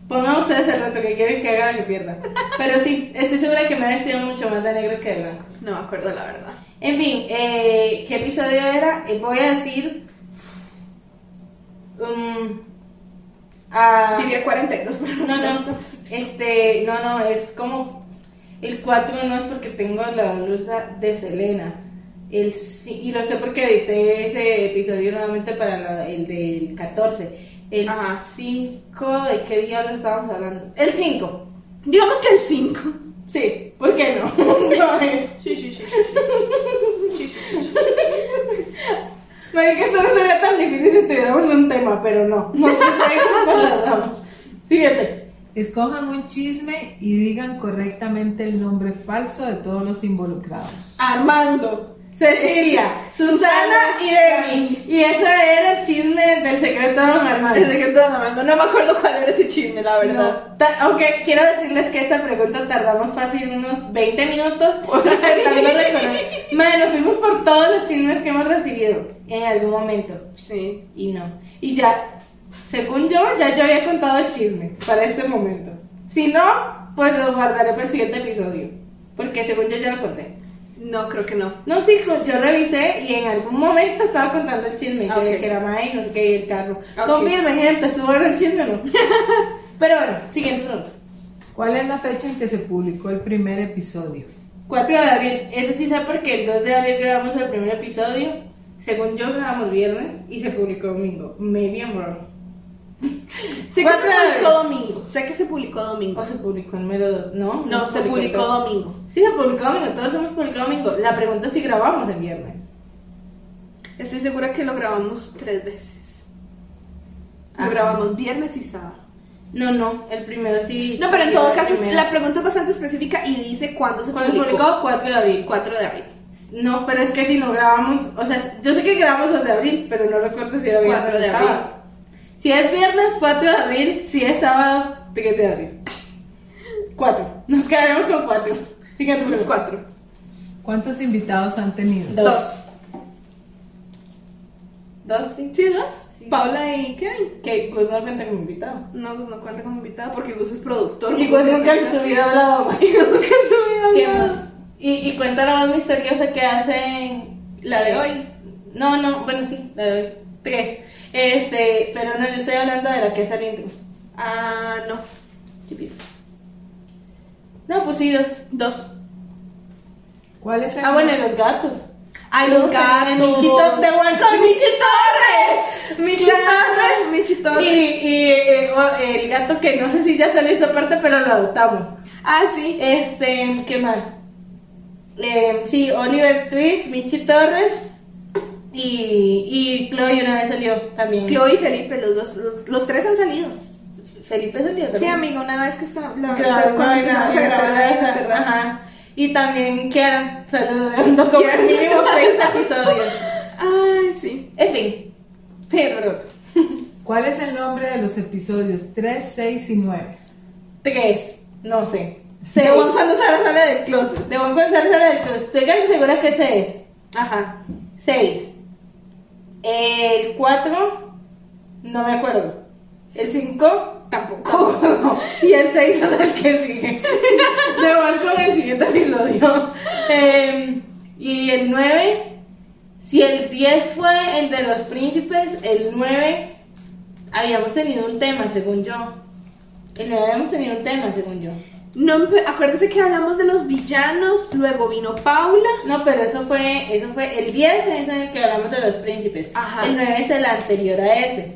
Pongan ustedes el reto que quieren que haga la que pierda. Pero sí, estoy segura que me ha vestido mucho más de negro que de blanco. No me acuerdo la verdad. En fin, eh, ¿qué episodio era? Eh, voy a decir. um, Ah, Diría 42, pero no, no, este, no, no, es como el 4 no es porque tengo la blusa de Selena. El, y lo sé porque edité ese episodio nuevamente para la- el del 14. El Ajá. 5, ¿de qué diablo estábamos hablando? El 5. Digamos que el 5. Sí, ¿por qué no? no es. Sí, sí, sí, sí. sí. No es que esto no sería tan difícil si tuviéramos un tema, pero no. No ramas. Siguiente. Escojan un chisme y digan correctamente el nombre falso de todos los involucrados. Armando. Cecilia, Susana y Demi. Y ese era el chisme del secreto de Don Armando. Desde que todo Armando. No me acuerdo cuál era ese chisme, la verdad. No, aunque quiero decirles que esta pregunta tardamos fácil unos 20 minutos de. Madre, nos fuimos por todos los chismes que hemos recibido en algún momento. Sí. Y no. Y ya, según yo, ya yo había contado el chisme para este momento. Si no, pues lo guardaré para el siguiente episodio. Porque según yo ya lo conté. No, creo que no. No, sí, yo revisé y en algún momento estaba contando el chisme, que, Ok. que era May, no sé qué, y el carro. Ok. Confirme, gente, ¿estuvo bueno el chisme o no? Pero bueno, siguiente pregunta. ¿Cuál es la fecha en que se publicó el primer episodio? 4 de abril, ese sí sé porque el 2 de abril grabamos el primer episodio. Según yo grabamos viernes y se publicó domingo. Maybe I'm wrong. Sé que se publicó domingo. Sé que se publicó domingo. O se publicó el mero 2, ¿no? No, se publicó 2. domingo. Sí, se publicó domingo, todos hemos publicado domingo. La pregunta es si grabamos el viernes. Estoy segura que lo grabamos tres veces. Lo Ajá. grabamos viernes y sábado. No, no, el primero sí. No, pero en todo caso, la pregunta es bastante específica y dice cuándo se ¿Cuándo publicó. publicó? 4 de abril. 4 de abril. No, pero es que si no grabamos, o sea, yo sé que grabamos 2 de abril, pero no recuerdo si era viernes 4 de abril. Si es viernes, 4 de abril, si es sábado, 3 de abril. 4. Nos quedaremos con 4. Fíjate, Los pues, cuatro. ¿Cuántos invitados han tenido? Dos. Dos. Dos, sí. ¿Sí, dos? Sí. Paula y Kevin. Que Gus no cuenta como invitado. No, pues no cuenta como invitado porque Gus es productor. Y Gus nunca en su vida ha hablado. nunca en su vida ha ¿Qué hablado. más? Y, y cuenta la voz misteriosa que hacen. La de hoy. No, no, bueno, sí, la de hoy. Tres. Este, pero no, yo estoy hablando de la que es el intro. Ah, no. Chipito. No, pues sí, dos. Dos. ¿Cuál es el Ah, bueno, y los gatos. Ay, los gatos. Michito de Juan con Michi Torres. Michi Torres. Michi Y, Torres. y eh, o- el gato que no sé si ya salió esta parte, pero lo adoptamos. Ah, sí. Este, ¿qué más? Eh, sí, Oliver Twist, Michi Torres y, y Chloe una vez salió también. Chloe y Felipe, los dos, los, los tres han salido. Felipe salió también. Sí, amigo, una vez que está, la, Claro, cuando empezamos no, a grabar ahí en la terraza. Ajá. Y también Kiara saludando como mínimo seis episodios. Ay, sí. En fin. Sí, pero ¿Cuál es el nombre de los episodios 3, 6 y 9? tres, no sé. De. Juan cuando Sara sale del closet. De buen pensar sale del closet. Estoy casi segura que ese es. Ajá. 6. El 4, no me acuerdo. El 5, tampoco. y el 6 es el que sigue. De igual con el siguiente episodio. Em, y el 9, si el 10 fue el de los príncipes, el 9 habíamos tenido un tema, según yo. El 9 habíamos tenido un tema, según yo. No, acuérdense que hablamos de los villanos, luego vino Paula. No, pero eso fue, eso fue, el 10 es en el que hablamos de los príncipes. Ajá. El 9 es el anterior a ese.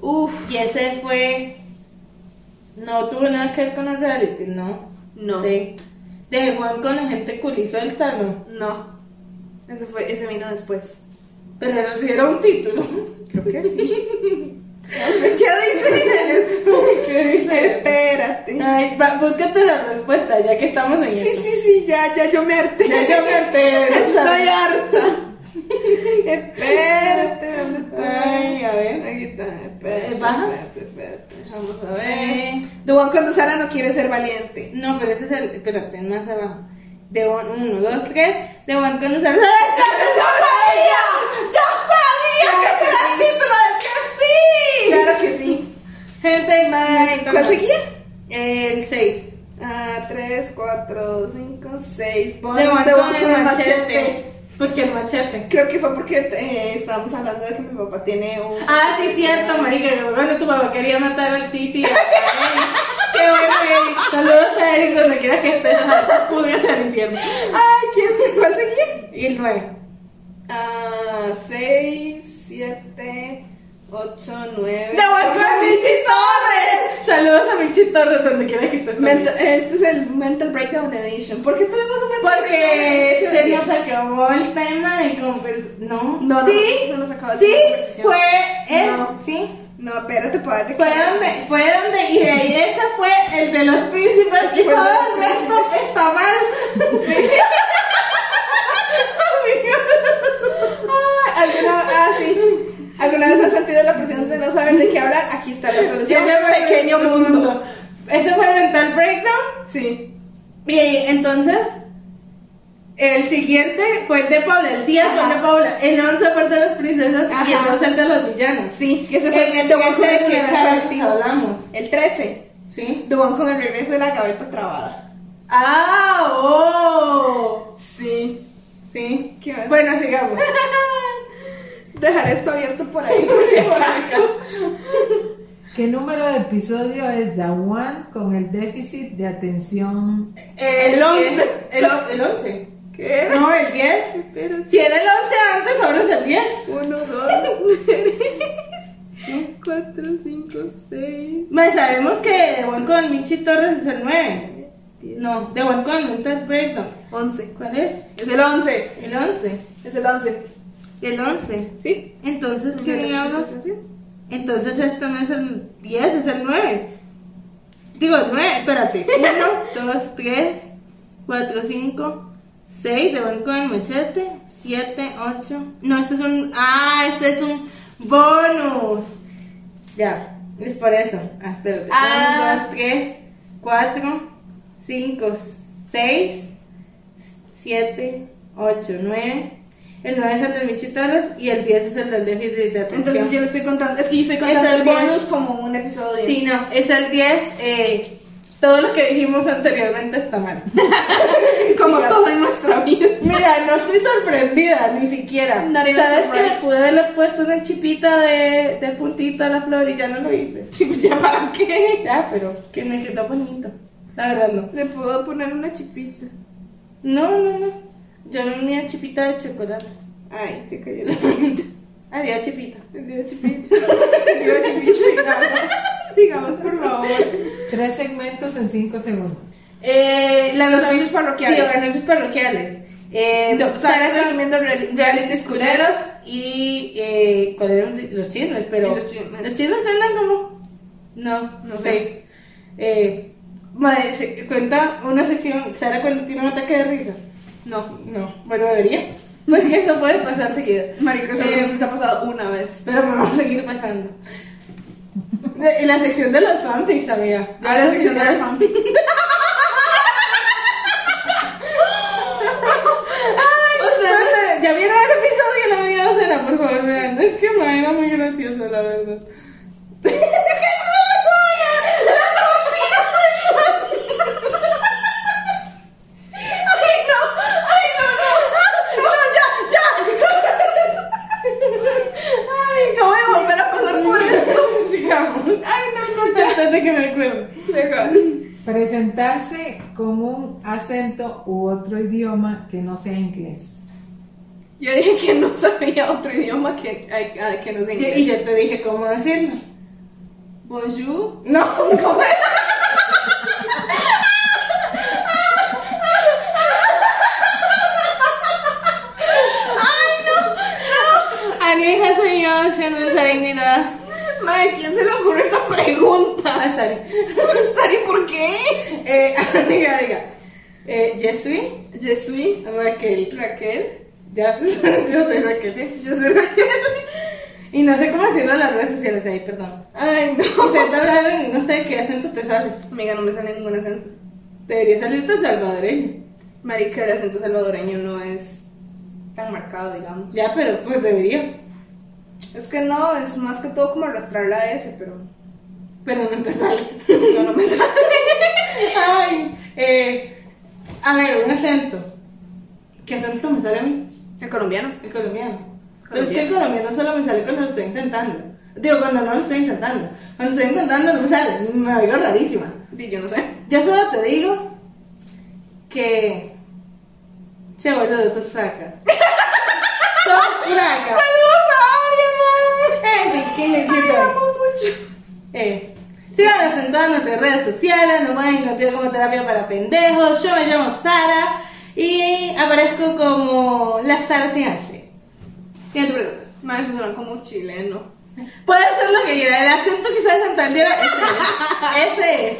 Uf, Y ese fue, no tuvo nada que ver con los reality, ¿no? No. Sí. De Juan con la gente culisuelta, ¿no? no. Ese fue, ese vino después. Pero eso sí era un título. Creo que sí. No sé qué dice. Espérate. Ay, va, búscate la respuesta, ya que estamos en Sí, esto. sí, sí, ya, ya yo me harté. Ya yo me harté de. Estoy harta. Espérate, ¿dónde está? Ay, a ver. Aquí está, espérate, baja. espérate, espérate. Vamos a ver. Eh. One cuando Sara no quiere ser valiente. No, pero ese es el, espérate, más abajo. De Juan, uno, dos, tres. De Juan con los ¡Ay, ¡Yo sabía! ¡Yo sabía que era el título que sí! Claro que sí. Gente, Ay, ¿Cuál seguía? El 6. Ah, 3, 4, 5, 6. De Ponemos One The con el machete. machete. Porque el machete. Creo que fue porque eh, estábamos hablando de que mi papá tiene un. Ah, sí, cierto, marica. Bueno, tu papá quería matar al Sisi. Qué bueno, Eric. Saludos a Eric donde quiera que estés. Pudieras al infierno. Ay, ¿quién, ¿cuál seguía? Y el 9. Ah, 6, 7, 8, 9. ¡De vuelta a Michi Torres! Saludos a Michi Torres donde quiera que estés. Mental- este es el Mental Breakdown Edition. ¿Por qué tuvimos un Mental Porque Breakdown se nos acabó el tema de conversación. No, No, no, sí, se nos acabó el sí, conversación. fue él, No. sí. No, espérate, para Fue donde, fue donde, y de ahí ese fue el de los príncipes y todo el resto está mal. Ah, ¿Alguna, ah, sí. ¿Alguna vez has sentido la presión de no saber de qué hablar? Aquí está la solución. El Pequeño mundo. Ese fue el mental breakdown. Sí. Y entonces, el siguiente fue el de Paula, el 10 fue el de Ajá. Paula, el 11 fue el de las princesas y el Ajá. 12 el de los villanos. Sí, que ese fue el, el de de que Funeral Carlos Party. hablamos. El 13. ¿Sí? One con el regreso de la gaveta trabada. Ah, oh. Sí. Sí. ¿Qué? Bueno, sigamos. Dejaré esto abierto por ahí por si acaso. ¿Qué número de episodio es The One con el déficit de atención? El, El 11. El, el 11. ¿Qué era? No, el 10. Espérate. Si era el 11 antes, ahora es el 10. 1, 2, 3, 4, 5, 6. Más sabemos que de One con el Michi Torres es el 9. No, de One con el Breakdown. 11. ¿Cuál es? Es el 11. El 11. Es el 11. El 11. ¿Sí? Entonces, ¿qué ¿Qué diablos? Entonces, esto no es el 10, es el 9. Digo, el 9, espérate. 1, 2, 3, 4, 5, 6 de One con el Machete. 7, 8. No, este es un. Ah, este es un bonus. Ya, es por eso. Ah, espérate. Ah. 1, 2, 3, 4, 5, 6, 7, 8, 9. El 9 es el del Michi Torres y el 10 es el del déficit de atención. Entonces yo le estoy contando. Es que yo estoy contando Es el el bonus 10. como un episodio. Sí, no, es el 10. Eh, todo lo que dijimos anteriormente está mal. Como Digamos. todo en nuestra vida. Mira, no estoy sorprendida, ni siquiera. Even ¿Sabes que pude haberle puesto una chipita de, del puntito a la flor y ya no lo hice? Sí, pues ya para qué. Ya, pero que me quedó bonito. La verdad no. Le puedo poner una chipita. No, no, no. Yo no tenía chipita de chocolate. Ay, se cayó la pregunta. Adiós, chipita. Dios chipita. Dios chipita. Sigamos, por favor. Tres segmentos en cinco segundos. Eh, la Los anuncios parroquiales. Sí, los anuncios parroquiales. Eh, No, Sara resumiendo reali- realities culeros y eh, ¿cuál eran los chismes? Pero los chismes. los chismes como no, no sé. Eh, madre, se- cuenta una sección, Sara cuando tiene un ataque de risa. No. No, bueno debería. Porque eso puede pasar seguido. Marico, eso Eh, te ha pasado una vez. pero me va a seguir pasando. En la sección de los fanfics, amiga. A la sección de los fanfics. Ya vieron el episodio media docena, por favor, vean. Es que ma, era muy gracioso, la verdad. ¡Ay, no! ¡Ay, no, no! ¡No, ya, ya! ¡Ay, No voy a volver a pasar por esto. Sigamos. ¡Ay, no, no! Antes de que me acuerdo. Legal. Presentarse con un acento u otro idioma que no sea inglés. Yo dije que no sabía otro idioma que, que no Y inglés. y yo te dije cómo decirlo. Bonjour. No, ¿cómo era? Anija soy yo, yo no sé ni nada. Madre, ¿quién se le ocurre esta pregunta? Ah, Sari. Sari, ¿por qué? Eh, amiga, diga. Eh, Raquel. Raquel. Ya, yo soy Raquel. Yo soy Raquel. Y no sé cómo decirlo en las redes sociales ahí, perdón. Ay, no. Intenta hablar en, no sé qué acento te sale. Amiga, no me sale ningún acento. Debería salirte salvadoreño. Marica, el acento salvadoreño no es tan marcado, digamos. Ya, pero pues debería. Es que no, es más que todo como arrastrar la S, pero Pero no te sale. no, no me sale. Ay, eh, a ver, un acento. ¿Qué acento me sale a mí? El colombiano. El colombiano. Pero es que el colombiano solo me sale cuando lo estoy intentando. Digo, cuando no lo estoy intentando. Cuando estoy intentando no me sale. Me oigo rarísima. Sí, yo no sé. Yo solo te digo que. Che, boludo, eso es fraca. Sos fraca. ¡Saludos a En fin, ¿quién es chico? Eh, síganos en todas nuestras redes sociales, nos pueden encontrar como terapia para pendejos. Yo me llamo Sara y aparezco como la Sara sin H. Siguiente pregunta. Suena como chileno. Puede ser lo que quiera, el acento quizás de Santander, ese es. Ese es.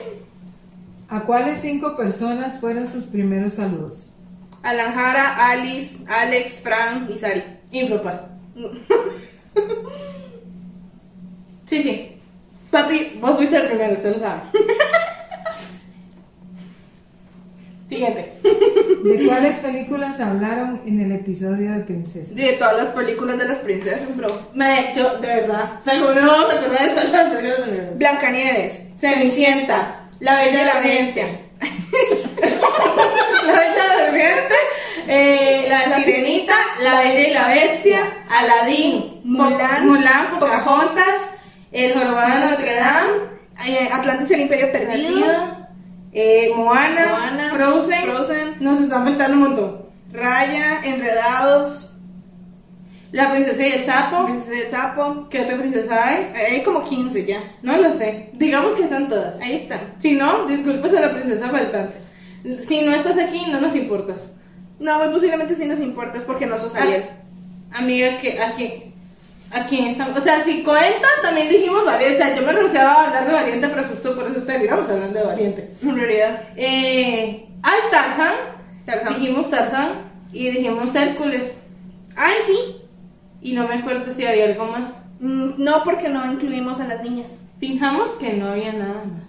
¿A cuáles cinco personas fueron sus primeros saludos? Alan Jara, Alice, Alex, Fran y Sari. Impropar. Sí, sí. Papi, vos fuiste el primero, usted lo sabe. Siguiente. ¿De cuáles películas hablaron en el episodio de Princesa? De todas las películas de las princesas, bro. Me yo, de verdad. O sea, como no vamos a acordar de cuáles son las películas de Cenicienta. Blancanieves, Cenicienta, La Bella y la Bestia. La Bella Durmiente, eh, La La Sirenita, La Bella y la Bestia, Aladín, Mulan, Mulan, Pocahontas, El Jorobado de Notre Dame, eh, Atlantis el Imperio Perdido, Perdido, eh, Moana, Moana, Frozen, Frozen. nos están faltando un montón. Raya, Enredados, La Princesa y el Sapo, Princesa del Sapo. ¿qué otra princesa hay? Hay como 15 ya. No lo sé, digamos que están todas. Ahí están. Si no, disculpas a la princesa faltante. Si no estás aquí, no nos importas. No, muy posiblemente sí nos importa, es porque no sos Ariel. Amiga, que a quién, a quién estamos. O sea, si cuenta, también dijimos Valiente. O sea, yo me rehusaba a hablar de Valiente, pero justo por eso terminamos hablando de Valiente. En realidad. Eh, ay, Tarzan. Dijimos Tarzan y dijimos Hércules. Ay, sí. Y no me acuerdo si había algo más. Mm, no, porque no incluimos a las niñas. Fijamos que no había nada más.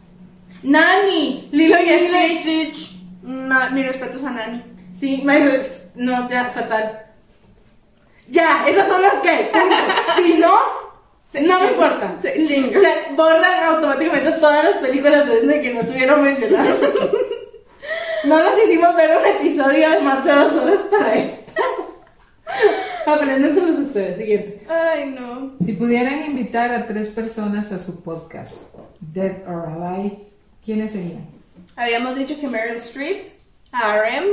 Nani, Lilo y Stitch. No, mi respeto a Nani. Sí, my no, ya, fatal. Ya, esas son las que. Si no, Se no me importa. se. Se borran automáticamente todas las películas de Disney que no estuvieron mencionadas. No nos hicimos ver un episodio de más de dos horas para esto. Apréndenselos ustedes. Siguiente. Ay, no. Si pudieran invitar a tres personas a su podcast, Dead or Alive, ¿quiénes serían? Habíamos dicho que Meryl Streep, RM,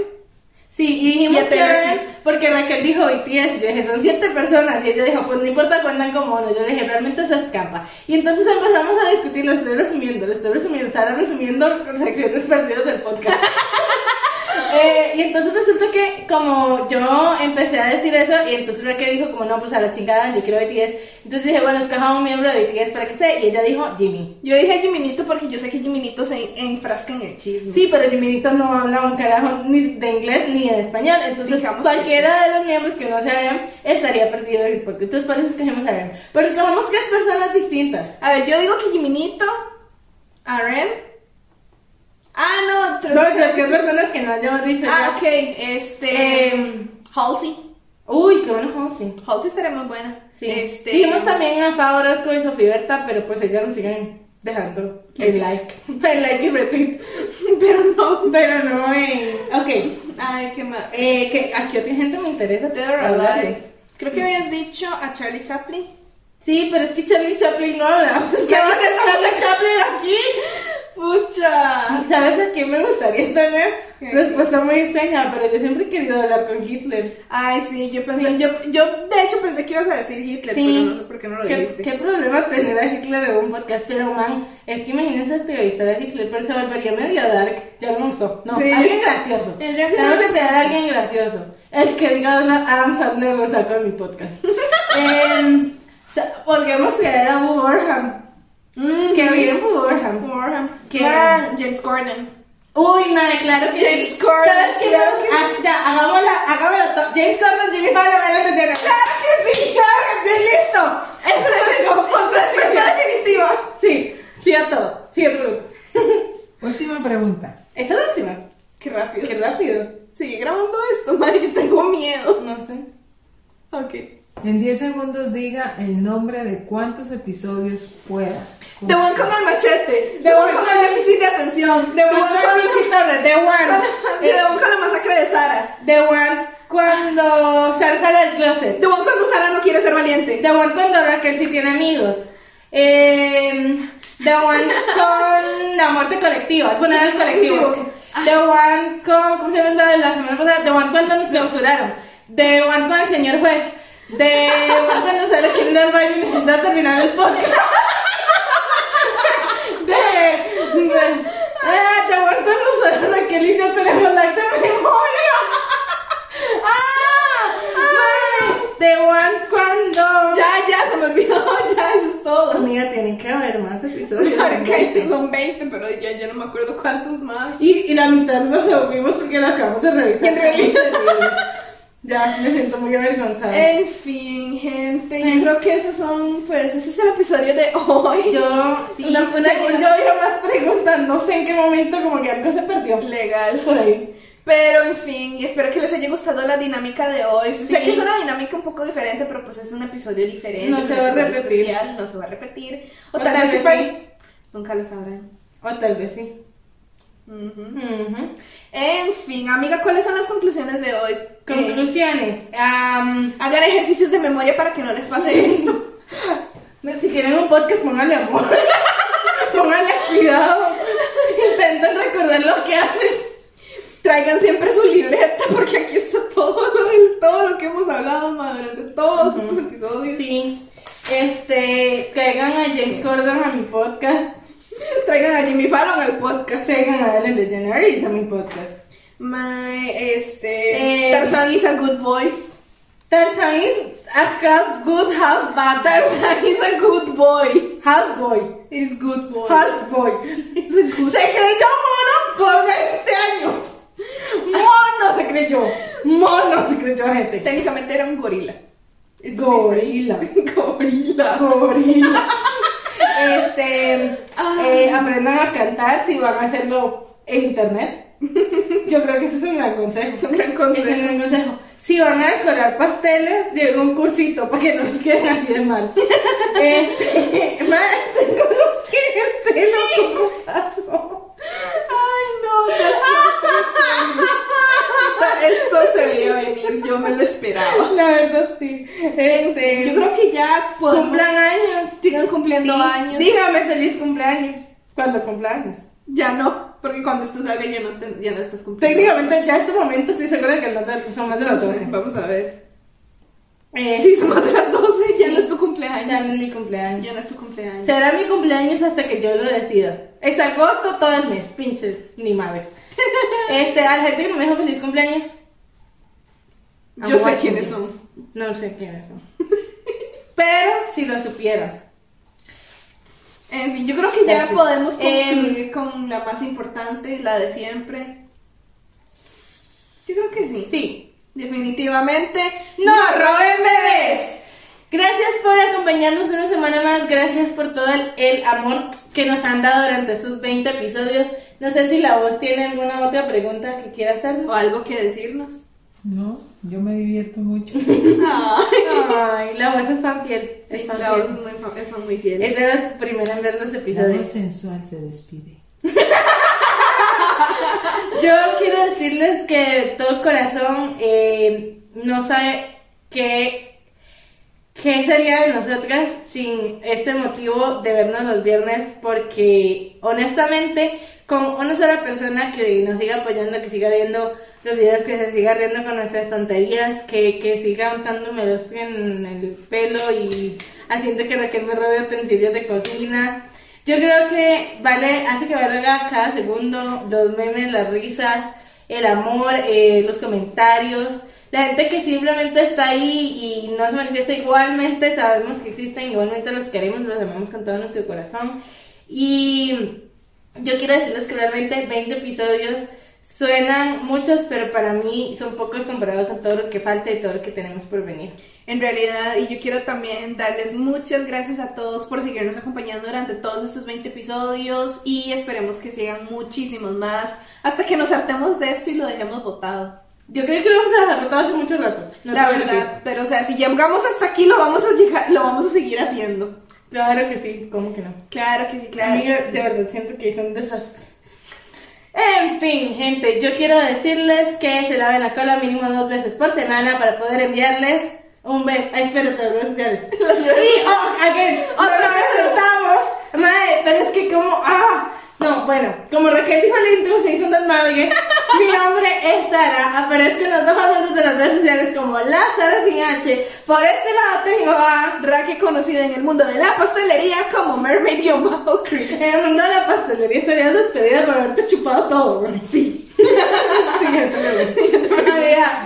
Sí, y dijimos Swift. porque Raquel dijo BTS, y yo dije, son siete personas, y ella dijo, pues no importa cuántan como uno, yo le dije, realmente eso escapa. Y entonces empezamos a discutir, lo estoy resumiendo, lo estoy resumiendo, Sara resumiendo secciones perdidas del podcast. Eh, y entonces resulta que como yo empecé a decir eso y entonces Raquel dijo como no pues a la chingada yo quiero BTS entonces dije bueno escoja un miembro de BTS para que sea y ella dijo Jimmy Yo dije Jiminito porque yo sé que Jiminito se enfrasca en el chisme. Sí, pero Jiminito no habla un carajo ni de inglés ni de español, entonces Digamos que cualquiera de los miembros que no se Rem estaría perdido del podcast. Entonces por eso escogemos a Rem. Pero escogemos tres personas distintas. A ver, yo digo que Jiminito, RM. Ah, no, tres No, las tres personas que no hayamos dicho Ah, ya. ok, este. Eh, Halsey. uy, qué bueno Halsey. Halsey estaría muy buena. Sí. Este. Dijimos también a Fa Orozco y Sofía Berta, pero pues ellas nos siguen dejando el like. El like y retweet. Pero no. Pero no en... Ok. Ay, qué mal. Eh, que aquí otra gente me interesa. Alive. Creo que habías dicho a Charlie Chaplin. Sí, pero es que Charlie Chaplin no habla. Entonces, ¿qué va a Charlie Chaplin aquí? Pucha. ¿Sabes a quién me gustaría tener? ¿Qué? Respuesta muy extraña, pero yo siempre he querido hablar con Hitler. Ay, sí, yo pensé, yo, yo de hecho pensé que ibas a decir Hitler, Sí. pero no sé por qué no lo ¿Qué, dijiste. qué problema tener a Hitler en un podcast? Pero, man, es que imagínense entrevistar a Hitler, pero se volvería medio dark. Ya no me gustó. No, Sí. alguien gracioso. Tengo que tener a alguien gracioso. El que diga Adam Sandler lo saco de mi podcast. Sea, podríamos traer a Burnham. Mm, Que. Warham. ¿Qué? Ah, James Gordon. Uy, madre, claro que James sí. Corden, ¿Sabes qué? claro que Ah, ya, hagámosla, hagámosla. James Corden, Jimmy Fallon, DeGeneres. ¡Claro que sí! ¡Claro que sí! ¡Listo! Con Respuesta definitiva. Sí, sí a todo. Sí a todo. Última pregunta. Esa es la última. Qué rápido. Qué rápido. Sigue grabando esto, madre, yo tengo miedo. No sé. Ok. En 10 segundos diga el nombre de cuántos episodios pueda. The One con el machete. The The One con el déficit de atención. The One con Michi Torres, The One. The One con la masacre de Sara. The One cuando Sara sale del closet. The One cuando Sara no quiere ser valiente. The One cuando Raquel sí tiene amigos. Eh, The One con la muerte colectiva, el funeral colectivo. The One con, ¿cómo se llama la de la semana pasada? The One cuando nos clausuraron. The One con el señor juez. One cuando sale quiere ir al baño y necesita terminar el podcast. De, de, One cuando sale Raquel y yo tenemos la de memoria. ¡Ah! The One cuando... Ya, ya, se me olvidó, ya, eso es todo. Amiga, tienen que haber más episodios. Ok, son 20, pero ya, ya no me acuerdo cuántos más. Y, y la mitad no se vimos porque la acabamos de revisar. En realidad. Ya, me siento muy avergonzada. En fin, gente, yo creo que esos son, pues, ese es el episodio de hoy. yo, sí, Una- una- según yo iba más preguntas, no sé en qué momento como que algo se perdió. Legal. Por ahí. Pero en fin, espero que les haya gustado la dinámica de hoy. Sí. Sé que es una dinámica un poco diferente, pero pues es un episodio diferente. No se va a repetir. especial, no se va a repetir. O, O tal, tal vez sí. Nunca lo sabrán. O tal vez sí. En fin, amiga, ¿cuáles son las conclusiones de hoy? Conclusiones. am, hagan ejercicios de memoria para que no les pase esto. si quieren un podcast, pónganle amor. pónganle cuidado. Intenten recordar lo que hacen. Traigan siempre su libreta porque aquí está todo lo, del- todo lo que hemos hablado ma, durante todos estos episodios. Sí. Este, traigan a James Gordon a mi podcast. Traigan a Jimmy Fallon al podcast. Traigan a Ellen DeGeneres a mi podcast. My, este, Eh, Tarzan is a good boy. Tarzan is a half good, half bad. Tarzan is a good boy. Half boy. Is good boy. Half boy. Is a good Se creyó mono por 20 años. Mono se creyó. Mono se creyó gente. Técnicamente era un gorila. It's Gorila. different. gorila. Gorila. Este, eh, aprendan a cantar si van a hacerlo en internet. Yo creo que eso es un gran consejo. Es un gran consejo. Es un gran consejo. Si van a decorar pasteles, lleven un cursito para que no les queden así de mal. Este, madre, tengo los el pelo. ¿cómo pasó? Ay, no, Tarzan. Esto se veía venir, yo me lo esperaba. La verdad, sí. Este, Yo creo que ya podemos. cumplan años. Sigan cumpliendo Sí, años. Dígame feliz cumpleaños. Cuando cumpleaños. Ya no, porque cuando esto salga ya no, te- ya no estás cumpliendo. Técnicamente, ya en este momento estoy segura que no te- son más de las sé, 12. vamos a ver. Eh, Sí, son más de las 12, ya Sí. no es tu Ya cumpleaños. no es mi cumpleaños. Ya no es tu cumpleaños. Será mi cumpleaños hasta que yo lo decida. Es agosto todo el mes, pinche, ni madres. Este, a la gente que no me dijo feliz cumpleaños. Yo sé quiénes son. No sé quiénes son. Pero si lo supieran. En fin, yo creo que ya That's podemos Em, concluir con la más importante, la de siempre. Yo creo que sí. Sí. Definitivamente. ¡No roben bebés! Gracias por acompañarnos una semana más. Gracias por todo el, el amor que nos han dado durante estos 20 episodios. No sé si la voz tiene alguna otra pregunta que quiera hacer. O algo que decirnos. No, yo me divierto mucho. Ay, Ay, la voz es fan fiel. Es sí, fan la voz es muy, fa- es muy fiel. Es de las primeras en ver los La episodios. voz sensual se despide. Yo quiero decirles que de todo corazón eh, no sabe qué, qué sería de nosotras sin este motivo de vernos los viernes porque honestamente con una sola persona que nos siga apoyando, que siga viendo los videos, que se siga riendo con nuestras tonterías, que, que siga untándome los en el pelo y haciendo que Raquel me robe utensilios de cocina. Yo creo que vale, hace que valga cada segundo los memes, las risas, el amor, eh, los comentarios, la gente que simplemente está ahí y no se manifiesta igualmente, sabemos que existen, igualmente los queremos, los amamos con todo nuestro corazón. Y yo quiero decirles que realmente 20 episodios suenan muchos, pero para mí son pocos comparados con todo lo que falta y todo lo que tenemos por venir. En realidad, y yo quiero también darles muchas gracias a todos por seguirnos acompañando durante todos estos 20 episodios y esperemos que sigan muchísimos más hasta que nos hartemos de esto y lo dejemos botado. Yo creo que lo vamos a dejar rotado hace mucho rato. no la verdad, pero o sea, si llegamos hasta aquí lo vamos a llegar, lo vamos a seguir haciendo. Claro que sí, ¿cómo que no? Claro que sí, claro. Amiga, sí. de verdad siento que hice un desastre. En fin, gente, yo quiero decirles que se laven la cola mínimo dos veces por semana para poder enviarles un beso. Espérate, las redes sociales. y, oh, again, otra vez estamos. Madre, pero es que como, ah. No, bueno, como Raquel dijo al intro, se hizo un desmadre. Mi nombre es Sara, aparezco en los dos de las redes sociales como la Sara sin H. Por este lado tengo a Raquel conocida en el mundo de la pastelería como Mermaid-Creek. En el mundo de la pastelería estarías despedida por haberte chupado todo, ¿no? Sí. Siguiente pregunta.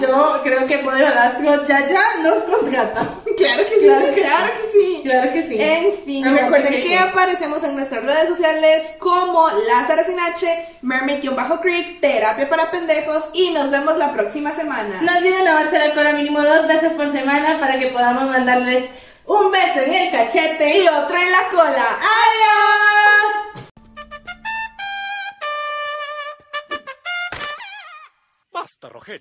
Yo creo que Podio Velasco ya ya nos contrata. Claro que sí, Claro claro que que, sí. Claro que sí. En fin, recuerden ¿qué que aparecemos en nuestras redes sociales como Lázaro Sin H, Mermaid-Creek, Terapia para Pendejos y nos vemos la próxima semana. No olviden lavarse la cola mínimo dos veces por semana para para que podamos mandarles un beso en el cachete y otro en la cola. ¡Adiós! Basta, Rogelio.